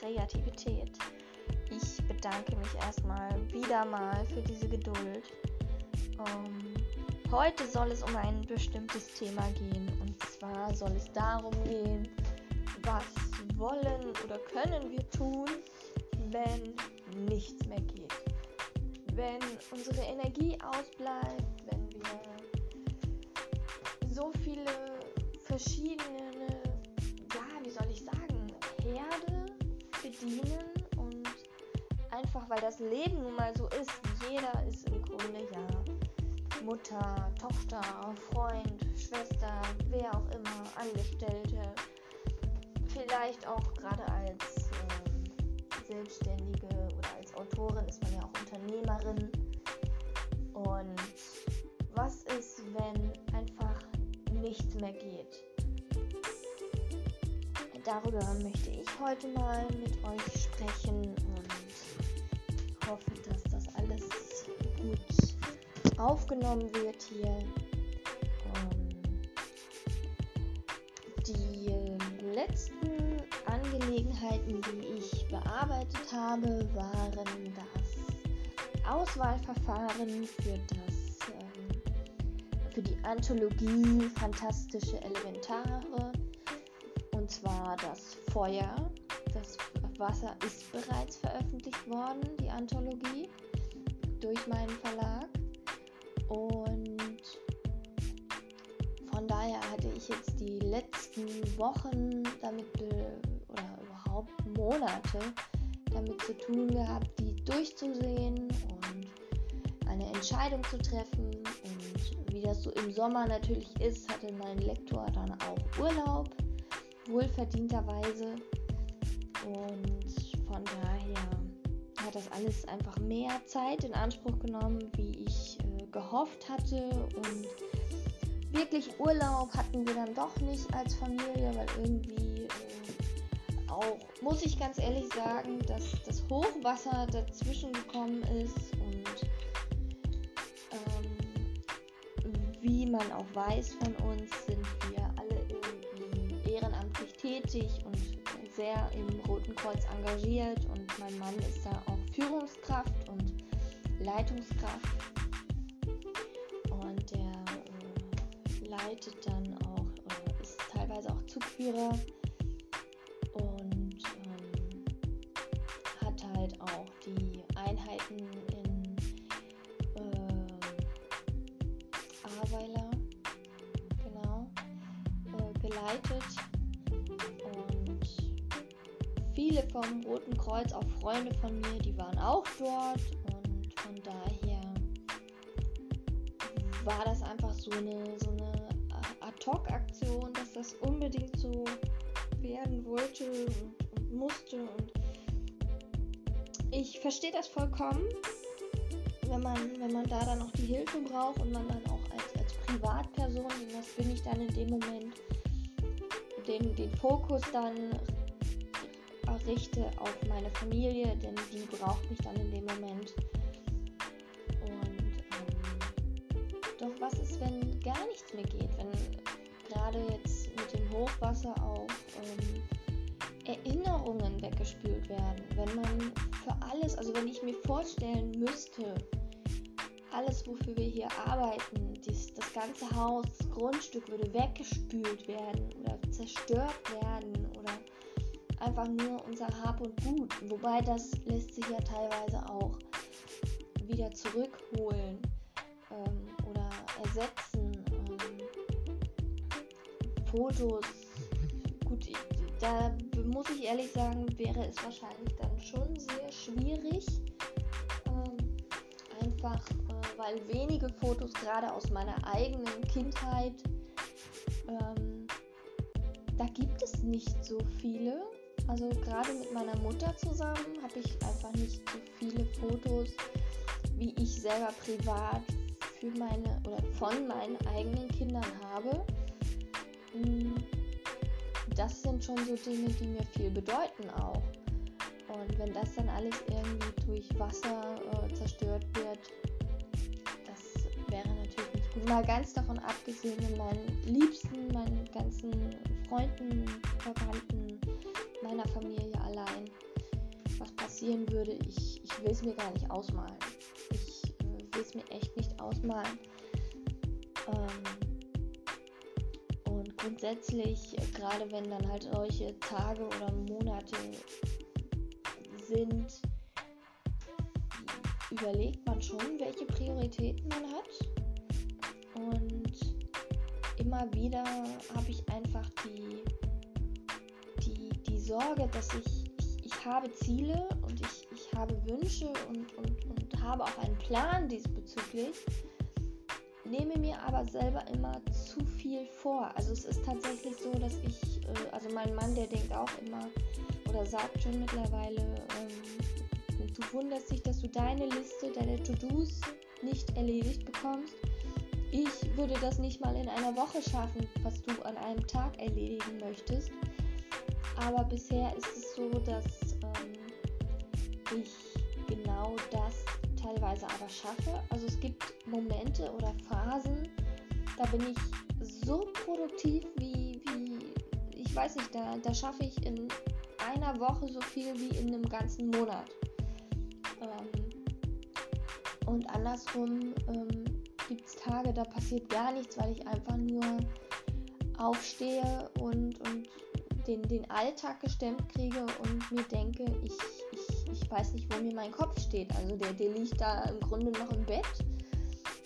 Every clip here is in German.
Kreativität. Ich bedanke mich erstmal wieder mal für diese Geduld. Ähm, heute soll es um ein bestimmtes Thema gehen. Und zwar soll es darum gehen, was wollen oder können wir tun, wenn nichts mehr geht. Wenn unsere Energie ausbleibt, wenn wir so viele verschiedene, bedienen und einfach weil das Leben nun mal so ist, jeder ist im Grunde ja Mutter, Tochter, Freund, Schwester, wer auch immer, Angestellte, vielleicht auch gerade als äh, Selbstständige oder als Autorin ist man ja auch Unternehmerin. Und was ist, wenn einfach nichts mehr geht? Darüber möchte ich heute mal mit euch sprechen und hoffe, dass das alles gut aufgenommen wird hier. Die letzten Angelegenheiten, die ich bearbeitet habe, waren das Auswahlverfahren für das ähm, für die Anthologie Fantastische Elementare und zwar das Feuer. Das Wasser ist bereits veröffentlicht worden, die Anthologie, durch meinen Verlag. Und von daher hatte ich jetzt die letzten Wochen damit oder überhaupt Monate damit zu tun gehabt, die durchzusehen und eine Entscheidung zu treffen. Und wie das so im Sommer natürlich ist, hatte mein Lektor dann auch Urlaub wohlverdienterweise. Und von daher hat das alles einfach mehr Zeit in Anspruch genommen, wie ich äh, gehofft hatte. Und wirklich Urlaub hatten wir dann doch nicht als Familie, weil irgendwie äh, auch, muss ich ganz ehrlich sagen, dass das Hochwasser dazwischen gekommen ist und ähm, wie man auch weiß von uns, sind wir tätig und sehr im Roten Kreuz engagiert. Und mein Mann ist da auch Führungskraft und Leitungskraft. Und der äh, leitet dann auch, äh, ist teilweise auch Zugführer vom Roten Kreuz, auch Freunde von mir, die waren auch dort. Und von daher war das einfach so eine, so eine Ad-Hoc-Aktion, dass das unbedingt so werden wollte und, und musste. Und ich verstehe das vollkommen, wenn man, wenn man da dann noch die Hilfe braucht und man dann auch als, als Privatperson, denn das bin ich dann in dem Moment, den, den Fokus dann richte auf meine Familie, denn die braucht mich dann in dem Moment. Und ähm, doch was ist, wenn gar nichts mehr geht? Wenn gerade jetzt mit dem Hochwasser auch ähm, Erinnerungen weggespült werden? Wenn man für alles, also wenn ich mir vorstellen müsste, alles, wofür wir hier arbeiten, dies, das ganze Haus, das Grundstück würde weggespült werden oder zerstört werden oder einfach nur unser Hab und Gut. Wobei das lässt sich ja teilweise auch wieder zurückholen ähm, oder ersetzen. Ähm, Fotos, gut, da muss ich ehrlich sagen, wäre es wahrscheinlich dann schon sehr schwierig. Ähm, einfach äh, weil wenige Fotos gerade aus meiner eigenen Kindheit ähm, da gibt es nicht so viele. Also gerade mit meiner Mutter zusammen habe ich einfach nicht so viele Fotos, wie ich selber privat für meine oder von meinen eigenen Kindern habe. Hm, das sind schon so Dinge, die mir viel bedeuten auch. Und wenn das dann alles irgendwie durch Wasser äh, zerstört wird, das wäre natürlich nicht gut. Mal ganz davon abgesehen, wenn meinen Liebsten, meinen ganzen Freunden, Verwandten, meiner Familie allein was passieren würde, ich, ich will es mir gar nicht ausmalen. Ich äh, will es mir echt nicht ausmalen. Ähm, und grundsätzlich, gerade wenn dann halt solche Tage oder Monate sind, überlegt man schon, welche Prioritäten man hat. Und immer wieder habe ich einfach die Sorge, dass ich, ich, ich habe Ziele und ich, ich habe Wünsche und, und, und habe auch einen Plan diesbezüglich, nehme mir aber selber immer zu viel vor. Also es ist tatsächlich so, dass ich, äh, also mein Mann, der denkt auch immer oder sagt schon mittlerweile, ähm, du wunderst dich, dass du deine Liste, deine To-Dos nicht erledigt bekommst. Ich würde das nicht mal in einer Woche schaffen, was du an einem Tag erledigen möchtest. Aber bisher ist es so, dass ähm, ich genau das teilweise aber schaffe. Also es gibt Momente oder Phasen, da bin ich so produktiv wie, wie ich weiß nicht, da, da schaffe ich in einer Woche so viel wie in einem ganzen Monat. Ähm, und andersrum ähm, gibt es Tage, da passiert gar nichts, weil ich einfach nur aufstehe und, und den, den Alltag gestemmt kriege und mir denke, ich, ich, ich weiß nicht, wo mir mein Kopf steht. Also der, der liegt da im Grunde noch im Bett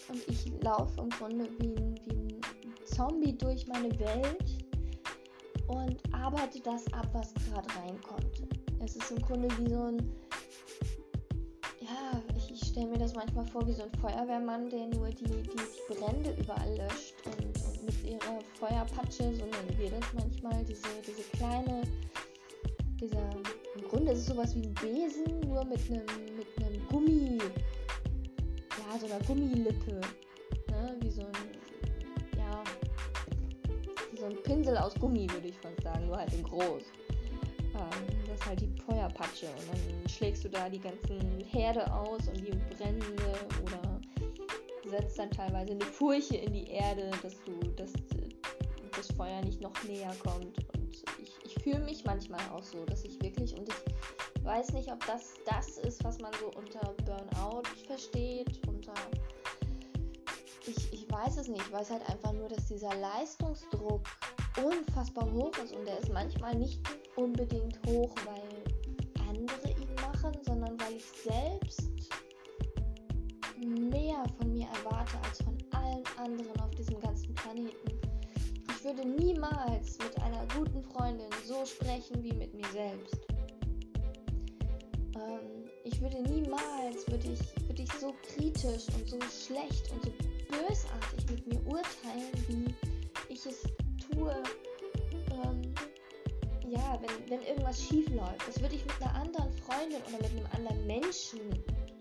und ich laufe im Grunde wie ein, wie ein Zombie durch meine Welt und arbeite das ab, was gerade reinkommt. Es ist im Grunde wie so ein stelle mir das manchmal vor wie so ein Feuerwehrmann, der nur die, die, die Brände überall löscht und, mit ihrer Feuerpatsche, so nennen wir das manchmal, diese, diese kleine, dieser, im Grunde ist es sowas wie ein Besen, nur mit einem, mit einem Gummi, ja, so einer Gummilippe, ne? wie so ein, ja, wie so ein Pinsel aus Gummi, würde ich fast sagen, nur halt in groß. Ähm, das ist halt die Feuerpatsche und dann schlägst du da die ganzen Herde aus und die Brände oder setzt dann teilweise eine Furche in die Erde, dass du dass das Feuer nicht noch näher kommt. Und ich, ich fühle mich manchmal auch so, dass ich wirklich und ich weiß nicht, ob das das ist, was man so unter Burnout versteht, unter ich, ich weiß es nicht. Ich weiß halt einfach nur, dass dieser Leistungsdruck unfassbar hoch ist und der ist manchmal nicht unbedingt hoch, weil andere ihn machen, sondern weil ich selbst mehr von mir erwarte als von allen anderen auf diesem ganzen Planeten. Ich würde niemals mit einer guten Freundin so sprechen wie mit mir selbst. Ähm, ich würde niemals, würde ich, würde ich so kritisch und so schlecht und so bösartig mit mir urteilen, wie ich es tue, ähm, ja, wenn, wenn irgendwas schief läuft. Das würde ich mit einer anderen Freundin oder mit einem anderen Menschen,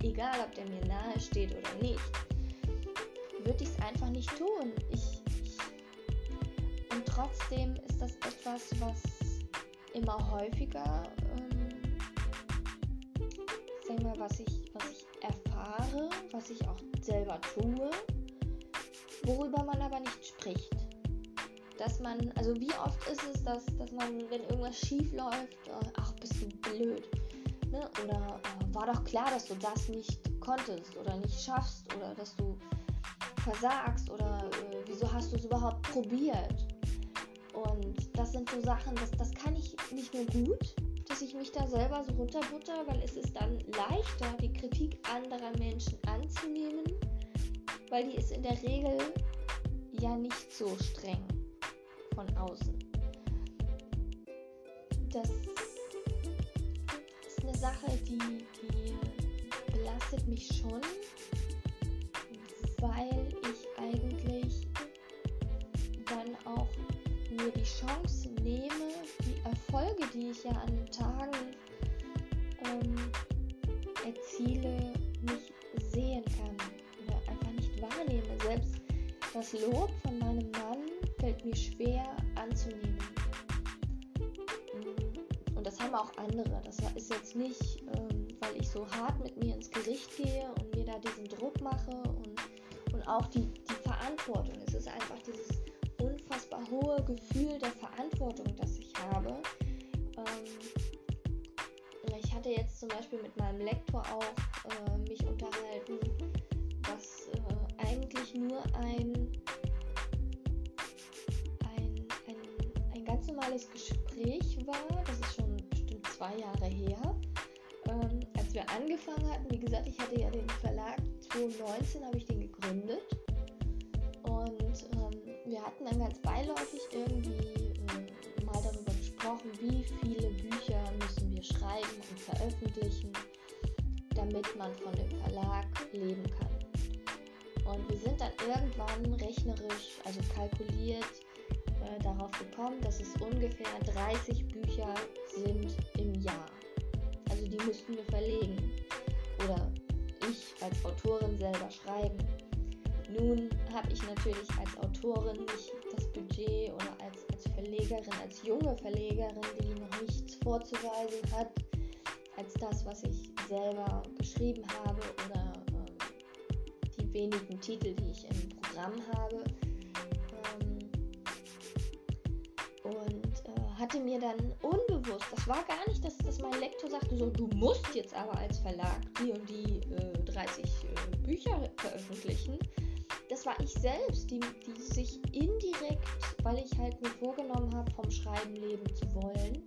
egal ob der mir nahe steht oder nicht, würde ich es einfach nicht tun. Ich, ich, und trotzdem ist das etwas, was immer häufiger, ähm, sag mal, was ich, was ich erfahre, was ich auch selber tue, worüber man aber nicht spricht dass man, also wie oft ist es, dass, dass man, wenn irgendwas schief läuft, äh, ach, bist du blöd. Ne? Oder äh, war doch klar, dass du das nicht konntest oder nicht schaffst oder dass du versagst oder äh, wieso hast du es überhaupt probiert. Und das sind so Sachen, das, das kann ich nicht mehr gut, dass ich mich da selber so runterbutter, weil es ist dann leichter, die Kritik anderer Menschen anzunehmen, weil die ist in der Regel ja nicht so streng von außen. Das Sache, die, die belastet mich schon, weil ich eigentlich dann auch mir die Chance nehme, die Erfolge, die ich ja an Tagen ähm, erziele, nicht sehen kann oder einfach nicht wahrnehme. Selbst das Lob von meinem Mann fällt mir schwer anzunehmen. Haben auch andere. Das ist jetzt nicht, ähm, weil ich so hart mit mir ins Gericht gehe und mir da diesen Druck mache und, und auch die, die Verantwortung. Es ist einfach dieses unfassbar hohe Gefühl der Verantwortung, das ich habe. Ähm, ich hatte jetzt zum Beispiel mit meinem Lektor auch äh, mich unterhalten, was äh, eigentlich nur ein, ein, ein, ein ganz normales Gespräch war. Das zwei Jahre her. Ähm, als wir angefangen hatten, wie gesagt, ich hatte ja den Verlag 2019, habe ich den gegründet. Und ähm, wir hatten dann ganz beiläufig irgendwie äh, mal darüber gesprochen, wie viele Bücher müssen wir schreiben und veröffentlichen, damit man von dem Verlag leben kann. Und wir sind dann irgendwann rechnerisch, also kalkuliert, äh, darauf gekommen, dass es ungefähr 30 Bücher sind Jahr. Also die müssten wir verlegen. Oder ich als Autorin selber schreiben. Nun habe ich natürlich als Autorin nicht das Budget oder als, als Verlegerin, als junge Verlegerin, die noch nichts vorzuweisen hat, als das, was ich selber geschrieben habe oder äh, die wenigen Titel, die ich im Programm habe. Hatte mir dann unbewusst, das war gar nicht, dass, dass mein Lektor sagte, so, du musst jetzt aber als Verlag die und die äh, 30 äh, Bücher veröffentlichen, das war ich selbst, die, die sich indirekt, weil ich halt mir vorgenommen habe, vom Schreiben leben zu wollen,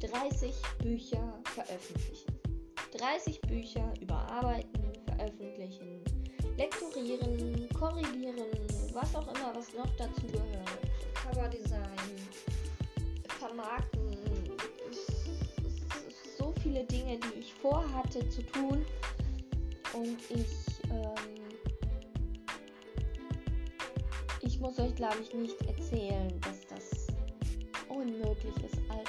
30 Bücher veröffentlichen. 30 Bücher überarbeiten, veröffentlichen, lektorieren, korrigieren, was auch immer, was noch dazu gehört. Coverdesign, vermarkten, so viele Dinge, die ich vorhatte zu tun und ich ähm, ich muss euch, glaube ich, nicht erzählen, dass das unmöglich ist als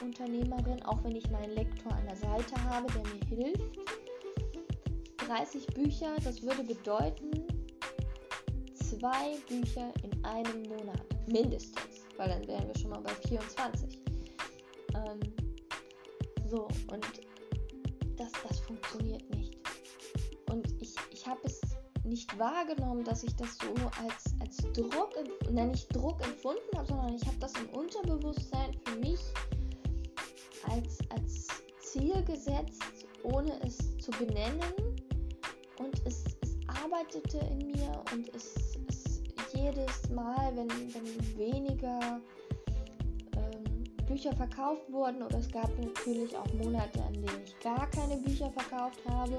Alleinunternehmerin, auch wenn ich meinen Lektor an der Seite habe, der mir hilft. 30 Bücher, das würde bedeuten, zwei Bücher in einem Monat. Mindestens, weil dann wären wir schon mal bei 24. Ähm, so, und das, das funktioniert nicht. Und ich, ich habe es nicht wahrgenommen, dass ich das so als, als Druck, nein, nicht Druck empfunden habe, sondern ich habe das im Unterbewusstsein für mich als, als Ziel gesetzt, ohne es zu benennen. Und es, es arbeitete in mir und es jedes Mal, wenn, wenn weniger ähm, Bücher verkauft wurden, oder es gab natürlich auch Monate, an denen ich gar keine Bücher verkauft habe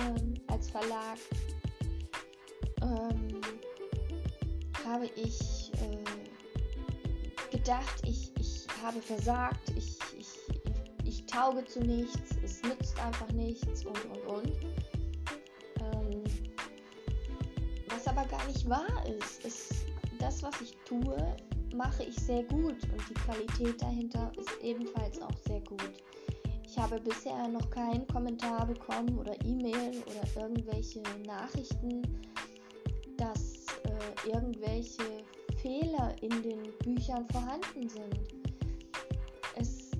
ähm, als Verlag, ähm, habe ich äh, gedacht, ich, ich habe versagt, ich, ich, ich tauge zu nichts, es nützt einfach nichts und und und. Was aber gar nicht wahr ist, ist, das, was ich tue, mache ich sehr gut und die Qualität dahinter ist ebenfalls auch sehr gut. Ich habe bisher noch keinen Kommentar bekommen oder E-Mail oder irgendwelche Nachrichten dass äh, irgendwelche Fehler in den Büchern vorhanden sind. Es,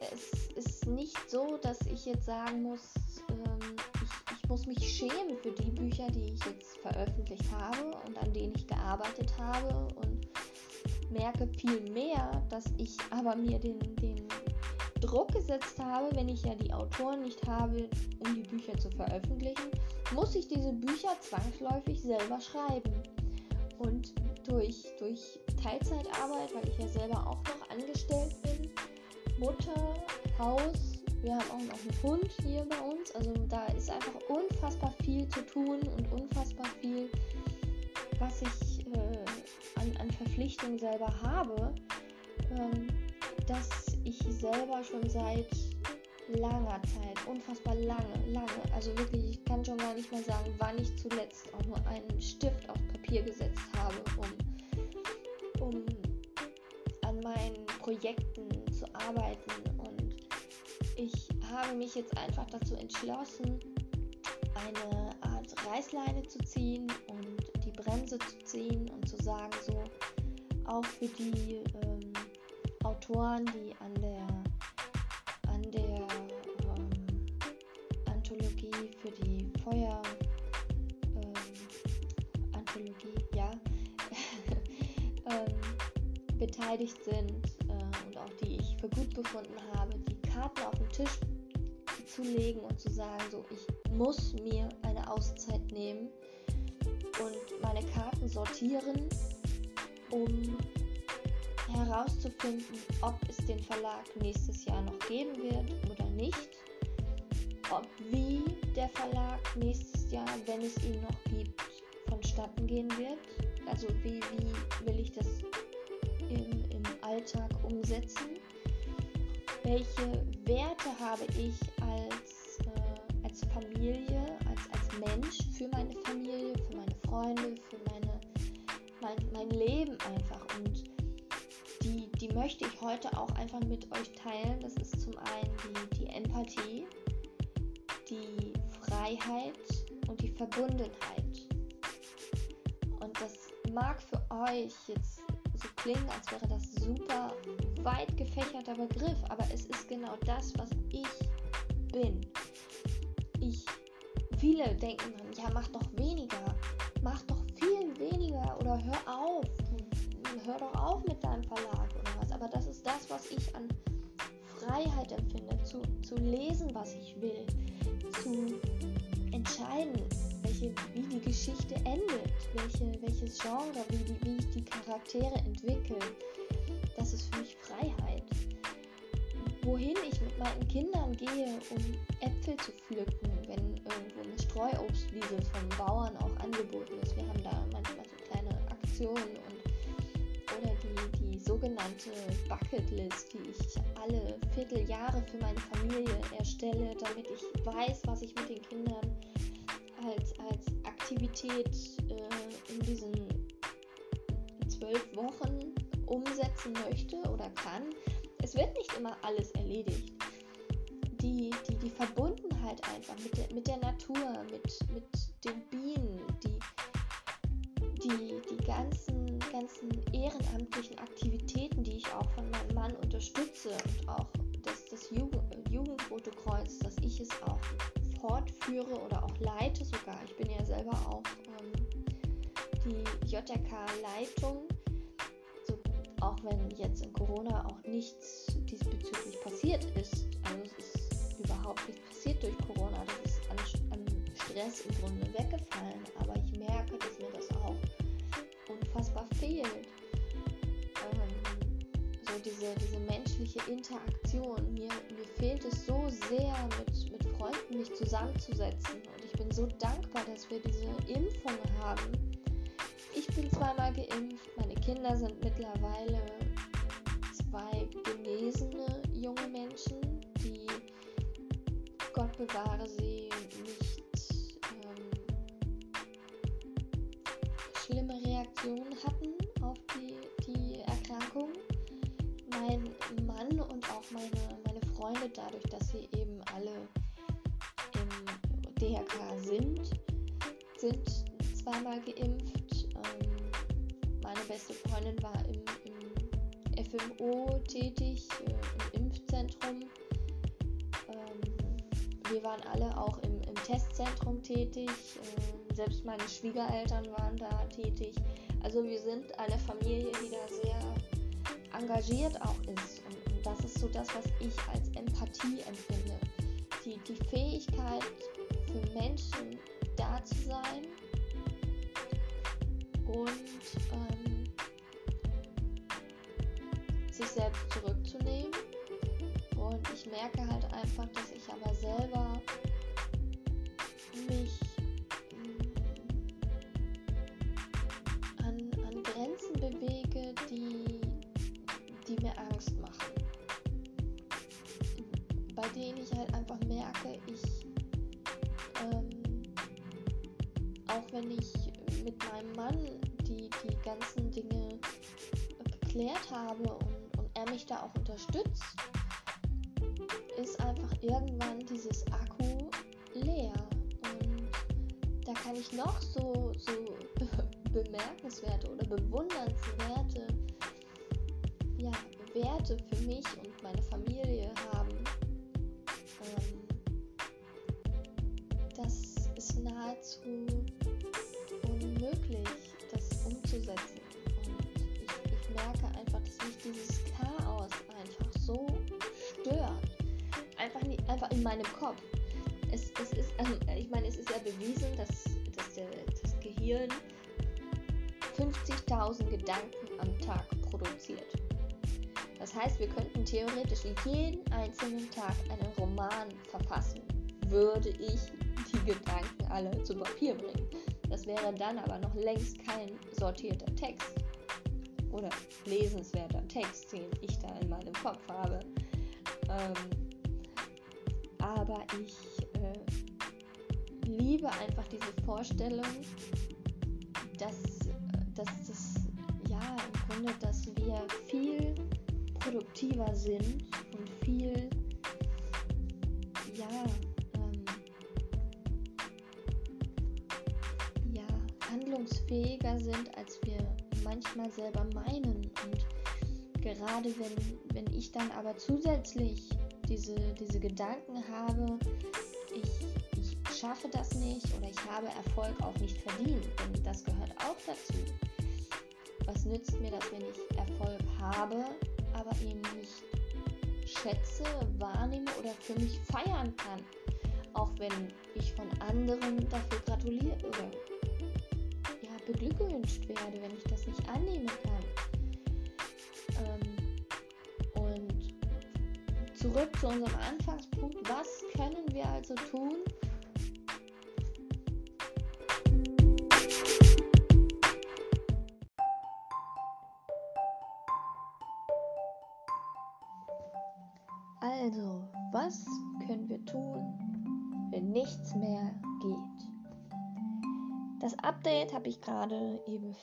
es ist nicht so, dass ich jetzt sagen muss, muss mich schämen für die Bücher, die ich jetzt veröffentlicht habe und an denen ich gearbeitet habe und merke viel mehr, dass ich aber mir den, den Druck gesetzt habe, wenn ich ja die Autoren nicht habe, um die Bücher zu veröffentlichen, muss ich diese Bücher zwangsläufig selber schreiben. Und durch, durch Teilzeitarbeit, weil ich ja selber auch noch angestellt bin, Mutter, Haus, wir haben auch noch einen Hund hier bei uns, also da ist einfach unfassbar viel zu tun und unfassbar viel, was ich äh, an, an Verpflichtungen selber habe. Ähm, dass ich selber schon seit langer Zeit, unfassbar lange, lange, also wirklich, ich kann schon gar nicht mehr sagen, wann ich zuletzt auch nur einen Stift auf Papier gesetzt habe, um, um an meinen Projekten zu arbeiten. Und habe mich jetzt einfach dazu entschlossen, eine Art Reißleine zu ziehen und die Bremse zu ziehen und zu sagen, so, auch für die ähm, Autoren, die an der an der ähm, Anthologie für die Feuer ähm, ähm, beteiligt sind äh, und auch die ich für gut befunden habe, die Karten auf den Tisch zu legen und zu sagen, so ich muss mir eine Auszeit nehmen und meine Karten sortieren, um herauszufinden, ob es den Verlag nächstes Jahr noch geben wird oder nicht, ob wie der Verlag nächstes Jahr, wenn es ihn noch gibt, vonstatten gehen wird. Also wie, wie will ich das im, im Alltag umsetzen? Welche Werte habe ich als, äh, als Familie, als, als Mensch für meine Familie, für meine Freunde, für meine, mein, mein Leben einfach? Und die, die möchte ich heute auch einfach mit euch teilen. Das ist zum einen die, die Empathie, die Freiheit und die Verbundenheit. Und das mag für euch jetzt so klingen, als wäre das super weit gefächerter Begriff, aber es ist genau das, was ich bin. Ich, viele denken dann, ja, mach doch weniger, mach doch viel weniger oder hör auf, hör doch auf mit deinem Verlag oder was. Aber das ist das, was ich an Freiheit empfinde, zu, zu lesen, was ich will, zu entscheiden, welche, wie die Geschichte endet, welche, welches Genre, wie, wie ich die Charaktere entwickle. Das ist für mich Freiheit. Wohin ich mit meinen Kindern gehe, um Äpfel zu pflücken, wenn irgendwo eine Streuobstwiese vom Bauern auch angeboten ist. Wir haben da manchmal so kleine Aktionen und oder die, die sogenannte Bucketlist, die ich alle Vierteljahre für meine Familie erstelle, damit ich weiß, was ich mit den Kindern als, als Aktivität äh, in diesen zwölf Wochen umsetzen möchte oder kann. Es wird nicht immer alles erledigt. Die, die, die Verbundenheit einfach mit der, mit der Natur, mit, mit den Bienen, die, die, die ganzen, ganzen ehrenamtlichen Aktivitäten, die ich auch von meinem Mann unterstütze und auch das, das Jugend, Jugendfotokreuz, dass ich es auch fortführe oder auch leite sogar. Ich bin ja selber auch ähm, die JRK-Leitung, auch wenn jetzt in Corona auch nichts diesbezüglich passiert ist. Also es ist überhaupt nichts passiert durch Corona. Das ist an, an Stress im Grunde weggefallen. Aber ich merke, dass mir das auch unfassbar fehlt. Ähm, so diese, diese menschliche Interaktion. Mir, mir fehlt es so sehr mit Freunden mich zusammenzusetzen. Und ich bin so dankbar, dass wir diese Impfung haben. Ich bin zweimal geimpft, meine Kinder sind mittlerweile zwei genesene junge Menschen, die Gott bewahre sie nicht ähm, schlimme Reaktionen hatten auf die, die Erkrankung. Mein Mann und auch meine, meine Freunde, dadurch, dass sie eben alle DRK sind, sind zweimal geimpft. Meine beste Freundin war im, im FMO tätig, äh, im Impfzentrum. Ähm, wir waren alle auch im, im Testzentrum tätig. Äh, selbst meine Schwiegereltern waren da tätig. Also wir sind eine Familie, die da sehr engagiert auch ist. Und, und das ist so das, was ich als Empathie empfinde. Die, die Fähigkeit, für Menschen da zu sein und ähm, sich selbst zurückzunehmen. Und ich merke halt einfach, dass ich aber selber da auch unterstützt, ist einfach irgendwann dieses Akku leer. Und da kann ich noch so, so bemerkenswerte oder bewundernswerte meinem Kopf. Es, es ist, also ich meine, es ist ja bewiesen, dass, dass der, das Gehirn 50.000 Gedanken am Tag produziert. Das heißt, wir könnten theoretisch jeden einzelnen Tag einen Roman verfassen, würde ich die Gedanken alle zu Papier bringen. Das wäre dann aber noch längst kein sortierter Text oder lesenswerter Text, den ich da in meinem Kopf habe. Ähm, aber ich äh, liebe einfach diese Vorstellung, dass, dass das, ja, im Grunde, dass wir viel produktiver sind und viel, ja, ähm, ja, handlungsfähiger sind, als wir manchmal selber meinen. Und gerade wenn, wenn ich dann aber zusätzlich diese, diese Gedanken habe, ich, ich schaffe das nicht oder ich habe Erfolg auch nicht verdient, denn das gehört auch dazu. Was nützt mir das, wenn ich Erfolg habe, aber ihn nicht schätze, wahrnehme oder für mich feiern kann? Auch wenn ich von anderen dafür gratuliere oder beglückwünscht werde, wenn ich das nicht annehmen kann. Ähm, und zurück zu unserem Anfangspunkt, was können wir also tun? Also, was können wir tun, wenn nichts mehr geht? Das Update habe ich gerade eben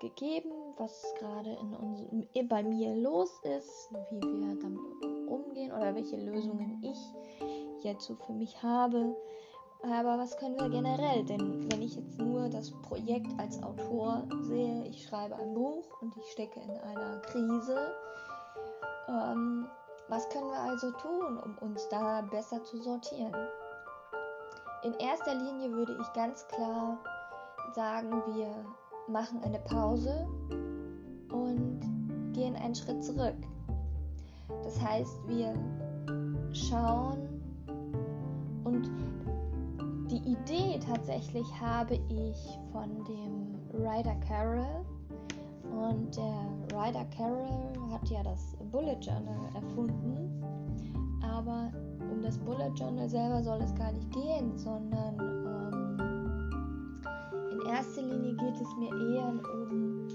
gegeben, was gerade bei mir los ist, wie wir damit umgehen oder welche Lösungen ich so für mich habe. Aber was können wir generell? Denn wenn ich jetzt nur das Projekt als Autor sehe, ich schreibe ein Buch und ich stecke in einer Krise, ähm, was können wir also tun, um uns da besser zu sortieren? In erster Linie würde ich ganz klar sagen, wir machen eine Pause und gehen einen Schritt zurück. Das heißt, wir schauen und die Idee tatsächlich habe ich von dem Ryder Carroll. Und der Ryder Carroll hat ja das Bullet Journal erfunden, aber um das Bullet Journal selber soll es gar nicht gehen, sondern erster Linie geht es mir eher um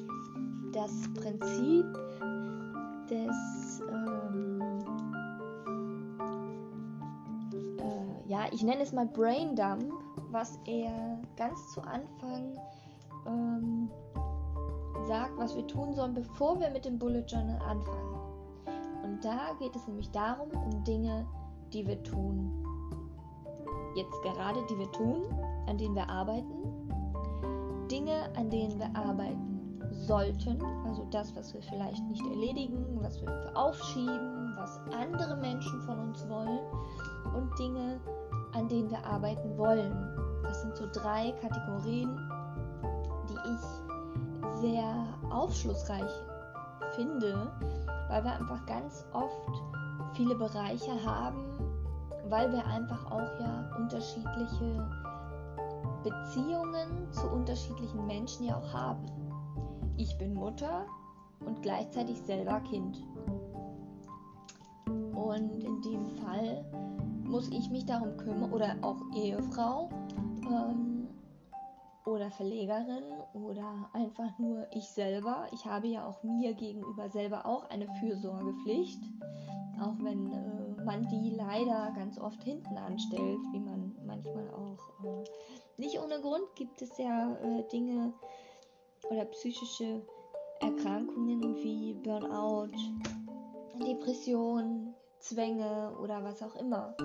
das Prinzip des, ähm, ich nenne es mal Brain Dump, was er ganz zu Anfang ähm, sagt, was wir tun sollen, bevor wir mit dem Bullet Journal anfangen. Und da geht es nämlich darum, um Dinge, die wir tun. Jetzt gerade, die wir tun, an denen wir arbeiten, Dinge, an denen wir arbeiten sollten, also das, was wir vielleicht nicht erledigen, was wir aufschieben, was andere Menschen von uns wollen und Dinge, an denen wir arbeiten wollen. Das sind so drei Kategorien, die ich sehr aufschlussreich finde, weil wir einfach ganz oft viele Bereiche haben, weil wir einfach auch ja unterschiedliche Beziehungen zu unterschiedlichen Menschen ja auch haben. Ich bin Mutter und gleichzeitig selber Kind. Und in dem Fall muss ich mich darum kümmern, oder auch Ehefrau ähm, oder Verlegerin oder einfach nur ich selber. Ich habe ja auch mir gegenüber selber auch eine Fürsorgepflicht, auch wenn äh, man die leider ganz oft hinten anstellt, wie man manchmal auch äh, nicht ohne Grund gibt es ja äh, Dinge oder psychische Erkrankungen wie Burnout, Depression, Zwänge oder was auch immer.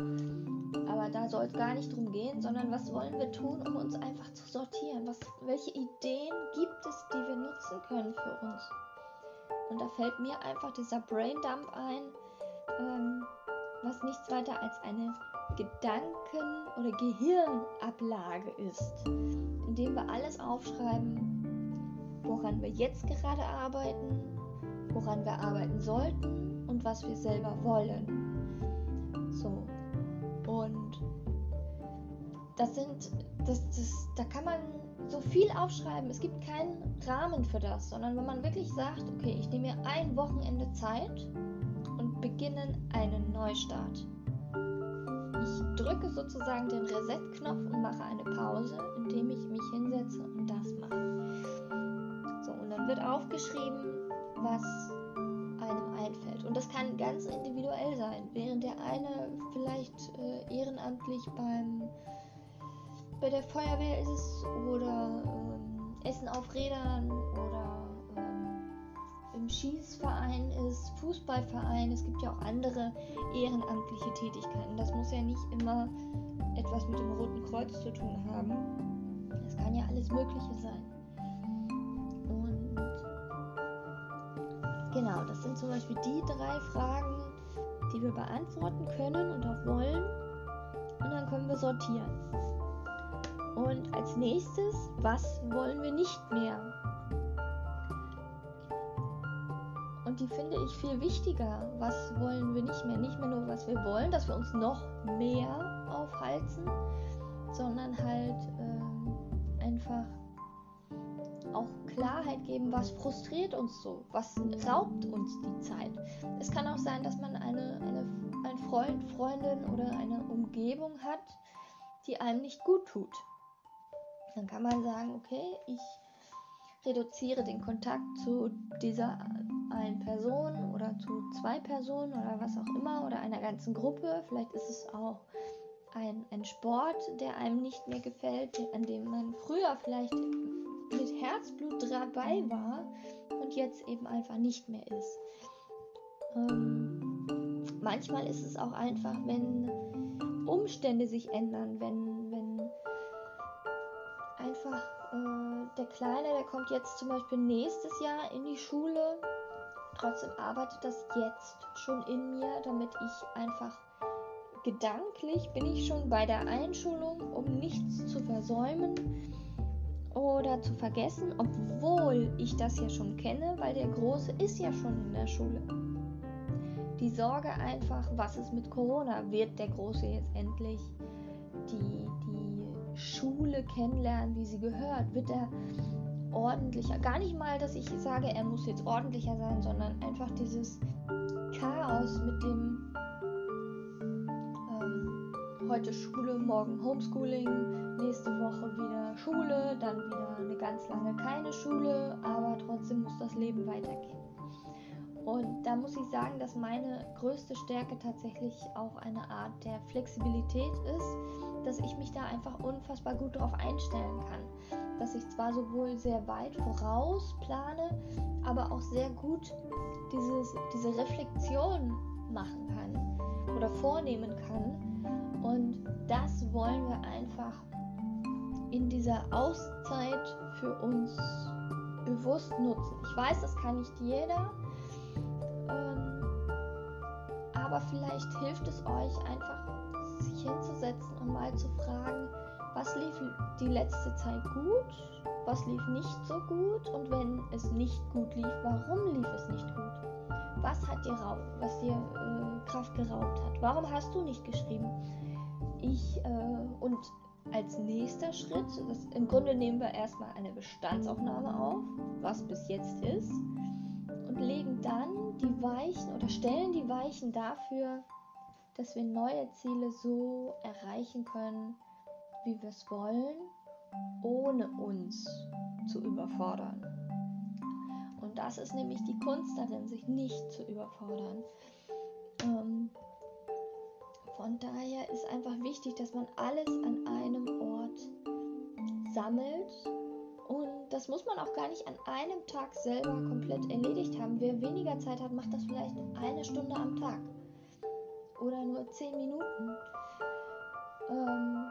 Aber da soll es gar nicht drum gehen, sondern was wollen wir tun, um uns einfach zu sortieren? Was, welche Ideen gibt es, die wir nutzen können für uns? Und da fällt mir einfach dieser Braindump ein, ähm, was nichts weiter als eine Gedanken- oder Gehirnablage ist, indem wir alles aufschreiben, woran wir jetzt gerade arbeiten, woran wir arbeiten sollten was wir selber wollen. So. Und das sind, das, das, da kann man so viel aufschreiben. Es gibt keinen Rahmen für das, sondern wenn man wirklich sagt, okay, ich nehme mir ein Wochenende Zeit und beginne einen Neustart. Ich drücke sozusagen den Reset-Knopf und mache eine Pause, indem ich mich hinsetze und das mache. So, und dann wird aufgeschrieben, was. Und das kann ganz individuell sein. Während der eine vielleicht äh, ehrenamtlich beim bei der Feuerwehr ist oder ähm, Essen auf Rädern oder ähm, im Schießverein ist, Fußballverein. Es gibt ja auch andere ehrenamtliche Tätigkeiten. Das muss ja nicht immer etwas mit dem Roten Kreuz zu tun haben. Es kann ja alles Mögliche sein. Genau, das sind zum Beispiel die drei Fragen, die wir beantworten können und auch wollen. Und dann können wir sortieren. Und als nächstes, was wollen wir nicht mehr? Und die finde ich viel wichtiger. Was wollen wir nicht mehr? Nicht mehr nur, was wir wollen, dass wir uns noch mehr aufhalten, sondern halt äh, einfach auch Klarheit geben, was frustriert uns so, was raubt uns die Zeit. Es kann auch sein, dass man eine, eine, einen Freund, Freundin oder eine Umgebung hat, die einem nicht gut tut. Dann kann man sagen, okay, ich reduziere den Kontakt zu dieser einen Person oder zu zwei Personen oder was auch immer oder einer ganzen Gruppe. Vielleicht ist es auch ein, ein Sport, der einem nicht mehr gefällt, an dem man früher vielleicht mit Herzblut dabei war und jetzt eben einfach nicht mehr ist. Ähm, manchmal ist es auch einfach, wenn Umstände sich ändern, wenn, wenn einfach äh, der Kleine, der kommt jetzt zum Beispiel nächstes Jahr in die Schule. Trotzdem arbeitet das jetzt schon in mir, damit ich einfach gedanklich bin ich schon bei der Einschulung, um nichts zu versäumen oder zu vergessen, obwohl ich das ja schon kenne, weil der Große ist ja schon in der Schule. Die Sorge einfach, was ist mit Corona? Wird der Große jetzt endlich die, die Schule kennenlernen, wie sie gehört? Wird er ordentlicher? Gar nicht mal, dass ich sage, er muss jetzt ordentlicher sein, sondern einfach dieses Chaos mit dem heute Schule, morgen Homeschooling, nächste Woche wieder Schule, dann wieder eine ganz lange keine Schule, aber trotzdem muss das Leben weitergehen. Und da muss ich sagen, dass meine größte Stärke tatsächlich auch eine Art der Flexibilität ist, dass ich mich da einfach unfassbar gut darauf einstellen kann. Dass ich zwar sowohl sehr weit voraus plane, aber auch sehr gut dieses, diese Reflexion machen kann oder vornehmen kann und das wollen wir einfach in dieser Auszeit für uns bewusst nutzen. Ich weiß, das kann nicht jeder, ähm, aber vielleicht hilft es euch einfach, sich hinzusetzen und mal zu fragen, was lief die letzte Zeit gut, was lief nicht so gut und wenn es nicht gut lief, warum lief es nicht gut? Was hat dir, raub, was dir äh, Kraft geraubt hat? Warum hast du nicht geschrieben? Ich äh, und als nächster Schritt, das, im Grunde nehmen wir erstmal eine Bestandsaufnahme auf, was bis jetzt ist, und legen dann die Weichen oder stellen die Weichen dafür, dass wir neue Ziele so erreichen können, wie wir es wollen, ohne uns zu überfordern. Und das ist nämlich die Kunst darin, sich nicht zu überfordern. Ähm, von daher ist einfach wichtig, dass man alles an einem Ort sammelt. Und das muss man auch gar nicht an einem Tag selber komplett erledigt haben. Wer weniger Zeit hat, macht das vielleicht eine Stunde am Tag. Oder nur zehn Minuten. Ähm,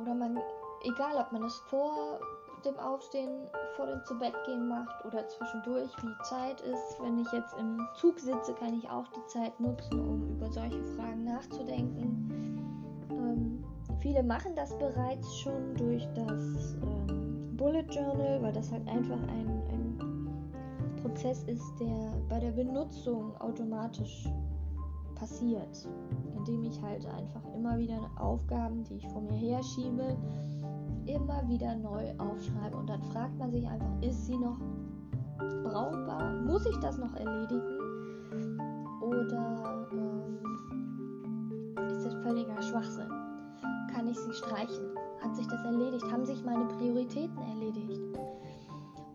oder man, egal ob man es vor dem Aufstehen vor dem Zubettgehen macht oder zwischendurch, wie Zeit ist. Wenn ich jetzt im Zug sitze, kann ich auch die Zeit nutzen, um über solche Fragen nachzudenken. Ähm, viele machen das bereits schon durch das ähm, Bullet Journal, weil das halt einfach ein, ein Prozess ist, der bei der Benutzung automatisch passiert. indem ich halt einfach immer wieder Aufgaben, die ich vor mir herschiebe, immer wieder neu aufschreibe. Und dann fragt man sich einfach, ist sie noch brauchbar? Muss ich das noch erledigen? Oder ähm, ist das völliger Schwachsinn? Kann ich sie streichen? Hat sich das erledigt? Haben sich meine Prioritäten erledigt?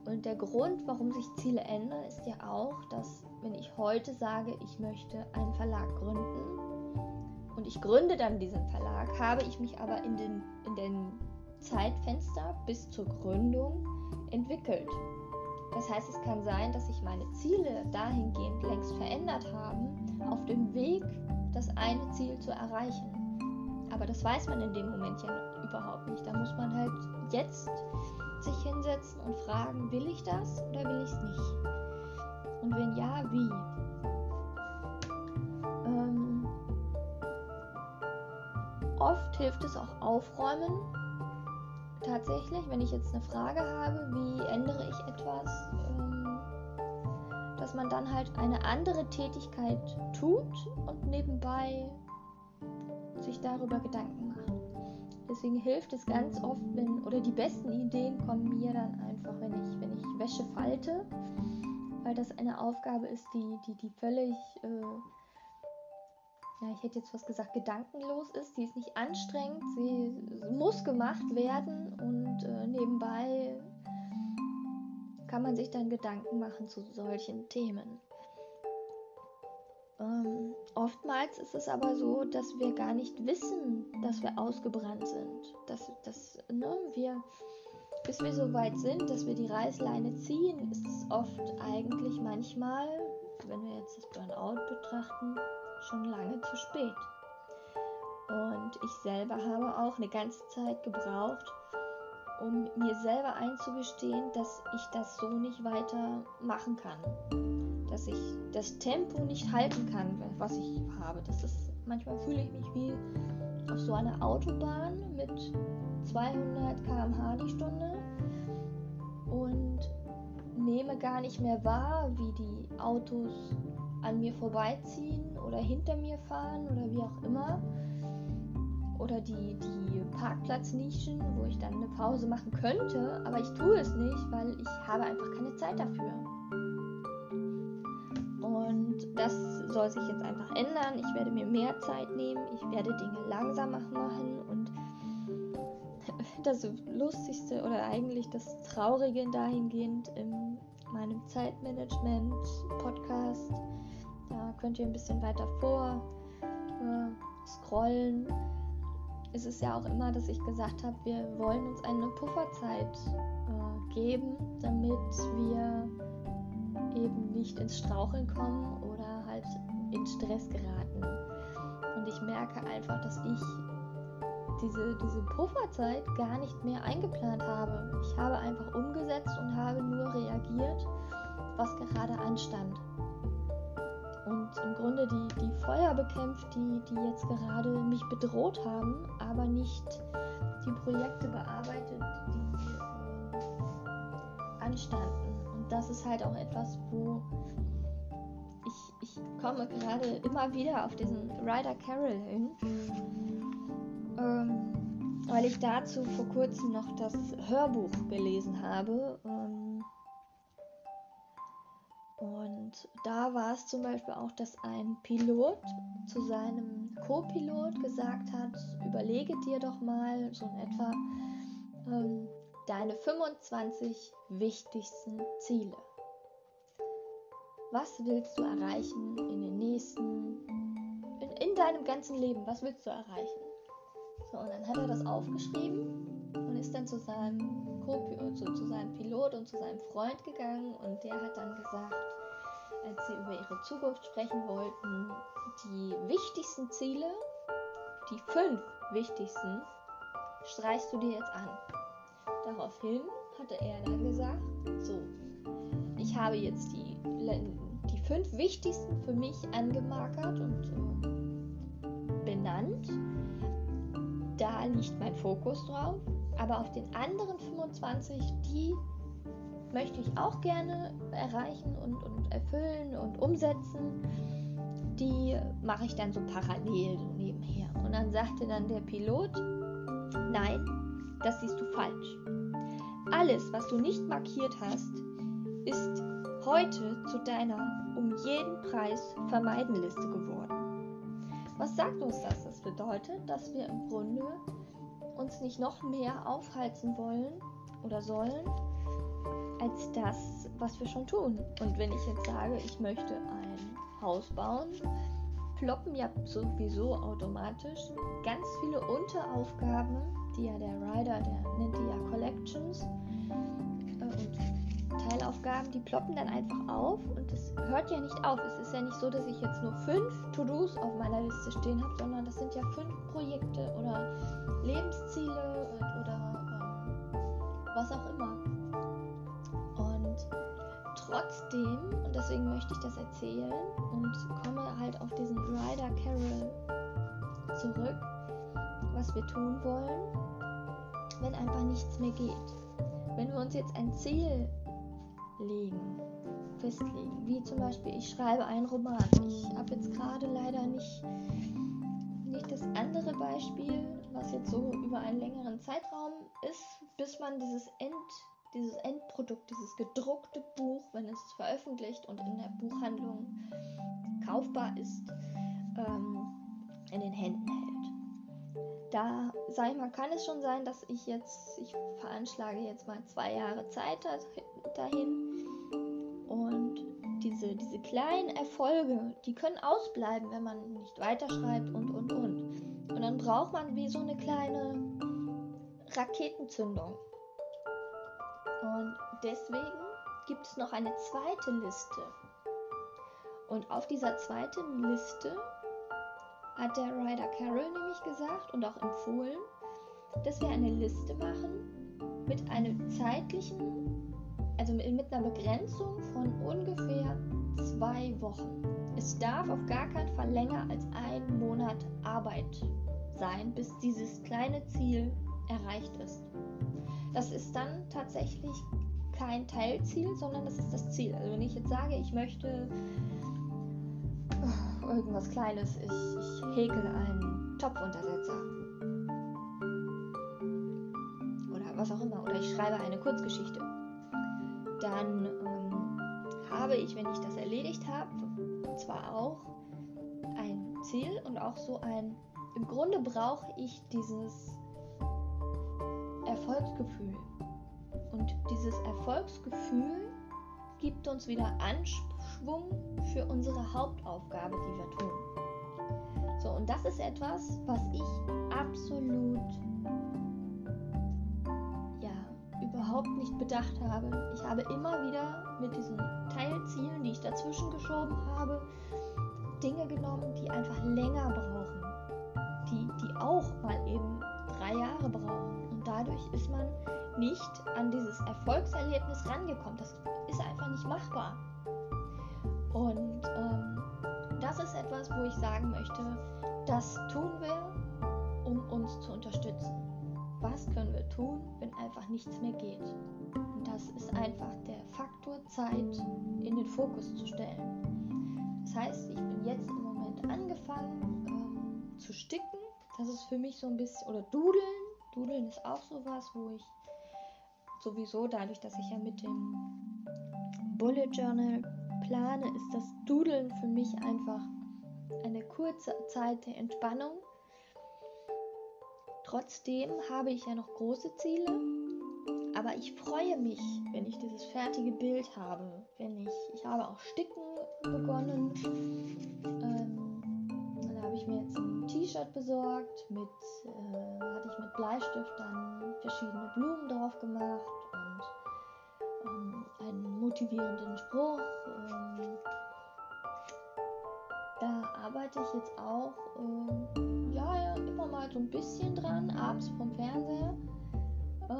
Und der Grund, warum sich Ziele ändern, ist ja auch, dass wenn ich heute sage, ich möchte einen Verlag gründen und ich gründe dann diesen Verlag, habe ich mich aber in den, in den Zeitfenster bis zur Gründung entwickelt. Das heißt, es kann sein, dass sich meine Ziele dahingehend längst verändert haben, auf dem Weg, das eine Ziel zu erreichen. Aber das weiß man in dem Moment ja überhaupt nicht. Da muss man halt jetzt sich hinsetzen und fragen, will ich das oder will ich es nicht? Und wenn ja, wie? Ähm, oft hilft es auch aufräumen. Tatsächlich, wenn ich jetzt eine Frage habe, wie ändere ich etwas, ähm, dass man dann halt eine andere Tätigkeit tut und nebenbei sich darüber Gedanken macht. Deswegen hilft es ganz oft, wenn, oder die besten Ideen kommen mir dann einfach, wenn ich, wenn ich Wäsche falte, weil das eine Aufgabe ist, die, die, die völlig, äh, ja, ich hätte jetzt was gesagt, gedankenlos ist. Die ist nicht anstrengend, sie muss gemacht werden und äh, nebenbei kann man sich dann Gedanken machen zu solchen Themen. Ähm, oftmals ist es aber so, dass wir gar nicht wissen, dass wir ausgebrannt sind. Dass, dass ne, wir, bis wir so weit sind, dass wir die Reißleine ziehen, ist es oft eigentlich manchmal, wenn wir jetzt das Burnout betrachten, schon lange zu spät. Und ich selber habe auch eine ganze Zeit gebraucht, um mir selber einzugestehen, dass ich das so nicht weiter machen kann dass ich das Tempo nicht halten kann, was ich habe. Das ist, manchmal fühle ich mich wie auf so einer Autobahn mit 200 km/h die Stunde und nehme gar nicht mehr wahr, wie die Autos an mir vorbeiziehen oder hinter mir fahren oder wie auch immer. Oder die, die Parkplatznischen, wo ich dann eine Pause machen könnte, aber ich tue es nicht, weil ich habe einfach keine Zeit dafür das soll sich jetzt einfach ändern. Ich werde mir mehr Zeit nehmen. Ich werde Dinge langsamer machen und das Lustigste oder eigentlich das Traurige dahingehend in meinem Zeitmanagement-Podcast. Da könnt ihr ein bisschen weiter vor äh, scrollen. Es ist ja auch immer, dass ich gesagt habe, wir wollen uns eine Pufferzeit äh, geben, damit wir eben nicht ins Straucheln kommen halt in Stress geraten. Und ich merke einfach, dass ich diese, diese Pufferzeit gar nicht mehr eingeplant habe. Ich habe einfach umgesetzt und habe nur reagiert, was gerade anstand. Im Grunde die, die Feuer bekämpft, die, die jetzt gerade mich bedroht haben, aber nicht die Projekte bearbeitet, die äh, anstanden. Und das ist halt auch etwas, wo ich komme gerade immer wieder auf diesen Ryder Carroll hin, ähm, weil ich dazu vor kurzem noch das Hörbuch gelesen habe. Und da war es zum Beispiel auch, dass ein Pilot zu seinem Co-Pilot gesagt hat, überlege dir doch mal so in etwa ähm, deine 25 wichtigsten Ziele was willst du erreichen in den nächsten, in, in deinem ganzen Leben, was willst du erreichen? So, und dann hat er das aufgeschrieben und ist dann zu seinem, Co zu, zu seinem Pilot und zu seinem Freund gegangen und der hat dann gesagt, als sie über ihre Zukunft sprechen wollten, die wichtigsten Ziele, die fünf wichtigsten, streichst du dir jetzt an. Daraufhin hatte er dann gesagt, so, ich habe jetzt die die fünf wichtigsten für mich angemarkert und äh, benannt. Da liegt mein Fokus drauf. Aber auf den anderen 25, die möchte ich auch gerne erreichen und, und erfüllen und umsetzen. die mache ich dann so parallel so nebenher. Und dann sagte dann der Pilot, nein, das siehst du falsch. Alles, was du nicht markiert hast, ist heute zu deiner um jeden Preis vermeiden Liste geworden. Was sagt uns das? Das bedeutet, dass wir im Grunde uns nicht noch mehr aufhalten wollen oder sollen, als das, was wir schon tun. Und wenn ich jetzt sage, ich möchte ein Haus bauen, ploppen ja sowieso automatisch ganz viele Unteraufgaben, die ja der Rider, der nennt die ja Collections äh, und Teilaufgaben, die ploppen dann einfach auf und es hört ja nicht auf. Es ist ja nicht so, dass ich jetzt nur fünf To-Dos auf meiner Liste stehen habe, sondern das sind ja fünf Projekte oder Lebensziele oder ähm, was auch immer. Trotzdem, und deswegen möchte ich das erzählen und komme halt auf diesen Ryder Carroll zurück, was wir tun wollen, wenn einfach nichts mehr geht. Wenn wir uns jetzt ein Ziel legen, festlegen, wie zum Beispiel, ich schreibe einen Roman. Ich habe jetzt gerade leider nicht, nicht das andere Beispiel, was jetzt so über einen längeren Zeitraum ist, bis man dieses End dieses Endprodukt, dieses gedruckte Buch, wenn es veröffentlicht und in der Buchhandlung kaufbar ist, ähm, in den Händen hält. Da, sag ich mal, kann es schon sein, dass ich jetzt, ich veranschlage jetzt mal zwei Jahre Zeit dahin und diese, diese kleinen Erfolge, die können ausbleiben, wenn man nicht weiterschreibt und und und. Und dann braucht man wie so eine kleine Raketenzündung. Und deswegen gibt es noch eine zweite Liste. Und auf dieser zweiten Liste hat der Ryder Carroll nämlich gesagt und auch empfohlen, dass wir eine Liste machen mit einem zeitlichen, also mit einer Begrenzung von ungefähr zwei Wochen. Es darf auf gar keinen Fall länger als ein Monat Arbeit sein, bis dieses kleine Ziel erreicht ist. Das ist dann tatsächlich kein Teilziel, sondern das ist das Ziel. Also wenn ich jetzt sage, ich möchte oh, irgendwas Kleines, ich, ich häkel einen Topfuntersetzer. Oder was auch immer. Oder ich schreibe eine Kurzgeschichte. Dann ähm, habe ich, wenn ich das erledigt habe, zwar auch ein Ziel und auch so ein, im Grunde brauche ich dieses Erfolgsgefühl. Und dieses Erfolgsgefühl gibt uns wieder Anschwung für unsere Hauptaufgabe, die wir tun. So, und das ist etwas, was ich absolut ja, überhaupt nicht bedacht habe. Ich habe immer wieder mit diesen Teilzielen, die ich dazwischen geschoben habe, Dinge genommen, die einfach länger brauchen. Die, die auch mal eben drei Jahre brauchen dadurch ist man nicht an dieses Erfolgserlebnis rangekommen. Das ist einfach nicht machbar. Und ähm, das ist etwas, wo ich sagen möchte, das tun wir, um uns zu unterstützen. Was können wir tun, wenn einfach nichts mehr geht? Und das ist einfach der Faktor Zeit in den Fokus zu stellen. Das heißt, ich bin jetzt im Moment angefangen ähm, zu sticken. Das ist für mich so ein bisschen, oder dudeln, Dudeln ist auch sowas, wo ich sowieso dadurch, dass ich ja mit dem Bullet Journal plane, ist das Dudeln für mich einfach eine kurze Zeit der Entspannung. Trotzdem habe ich ja noch große Ziele, aber ich freue mich, wenn ich dieses fertige Bild habe. Wenn ich, ich habe auch Sticken begonnen. Ähm, habe ich mir jetzt ein T-Shirt besorgt mit äh, ich mit Bleistift dann verschiedene Blumen drauf gemacht und ähm, einen motivierenden Spruch. Ähm, da arbeite ich jetzt auch äh, ja, immer mal so ein bisschen dran, abends vom Fernseher. Äh,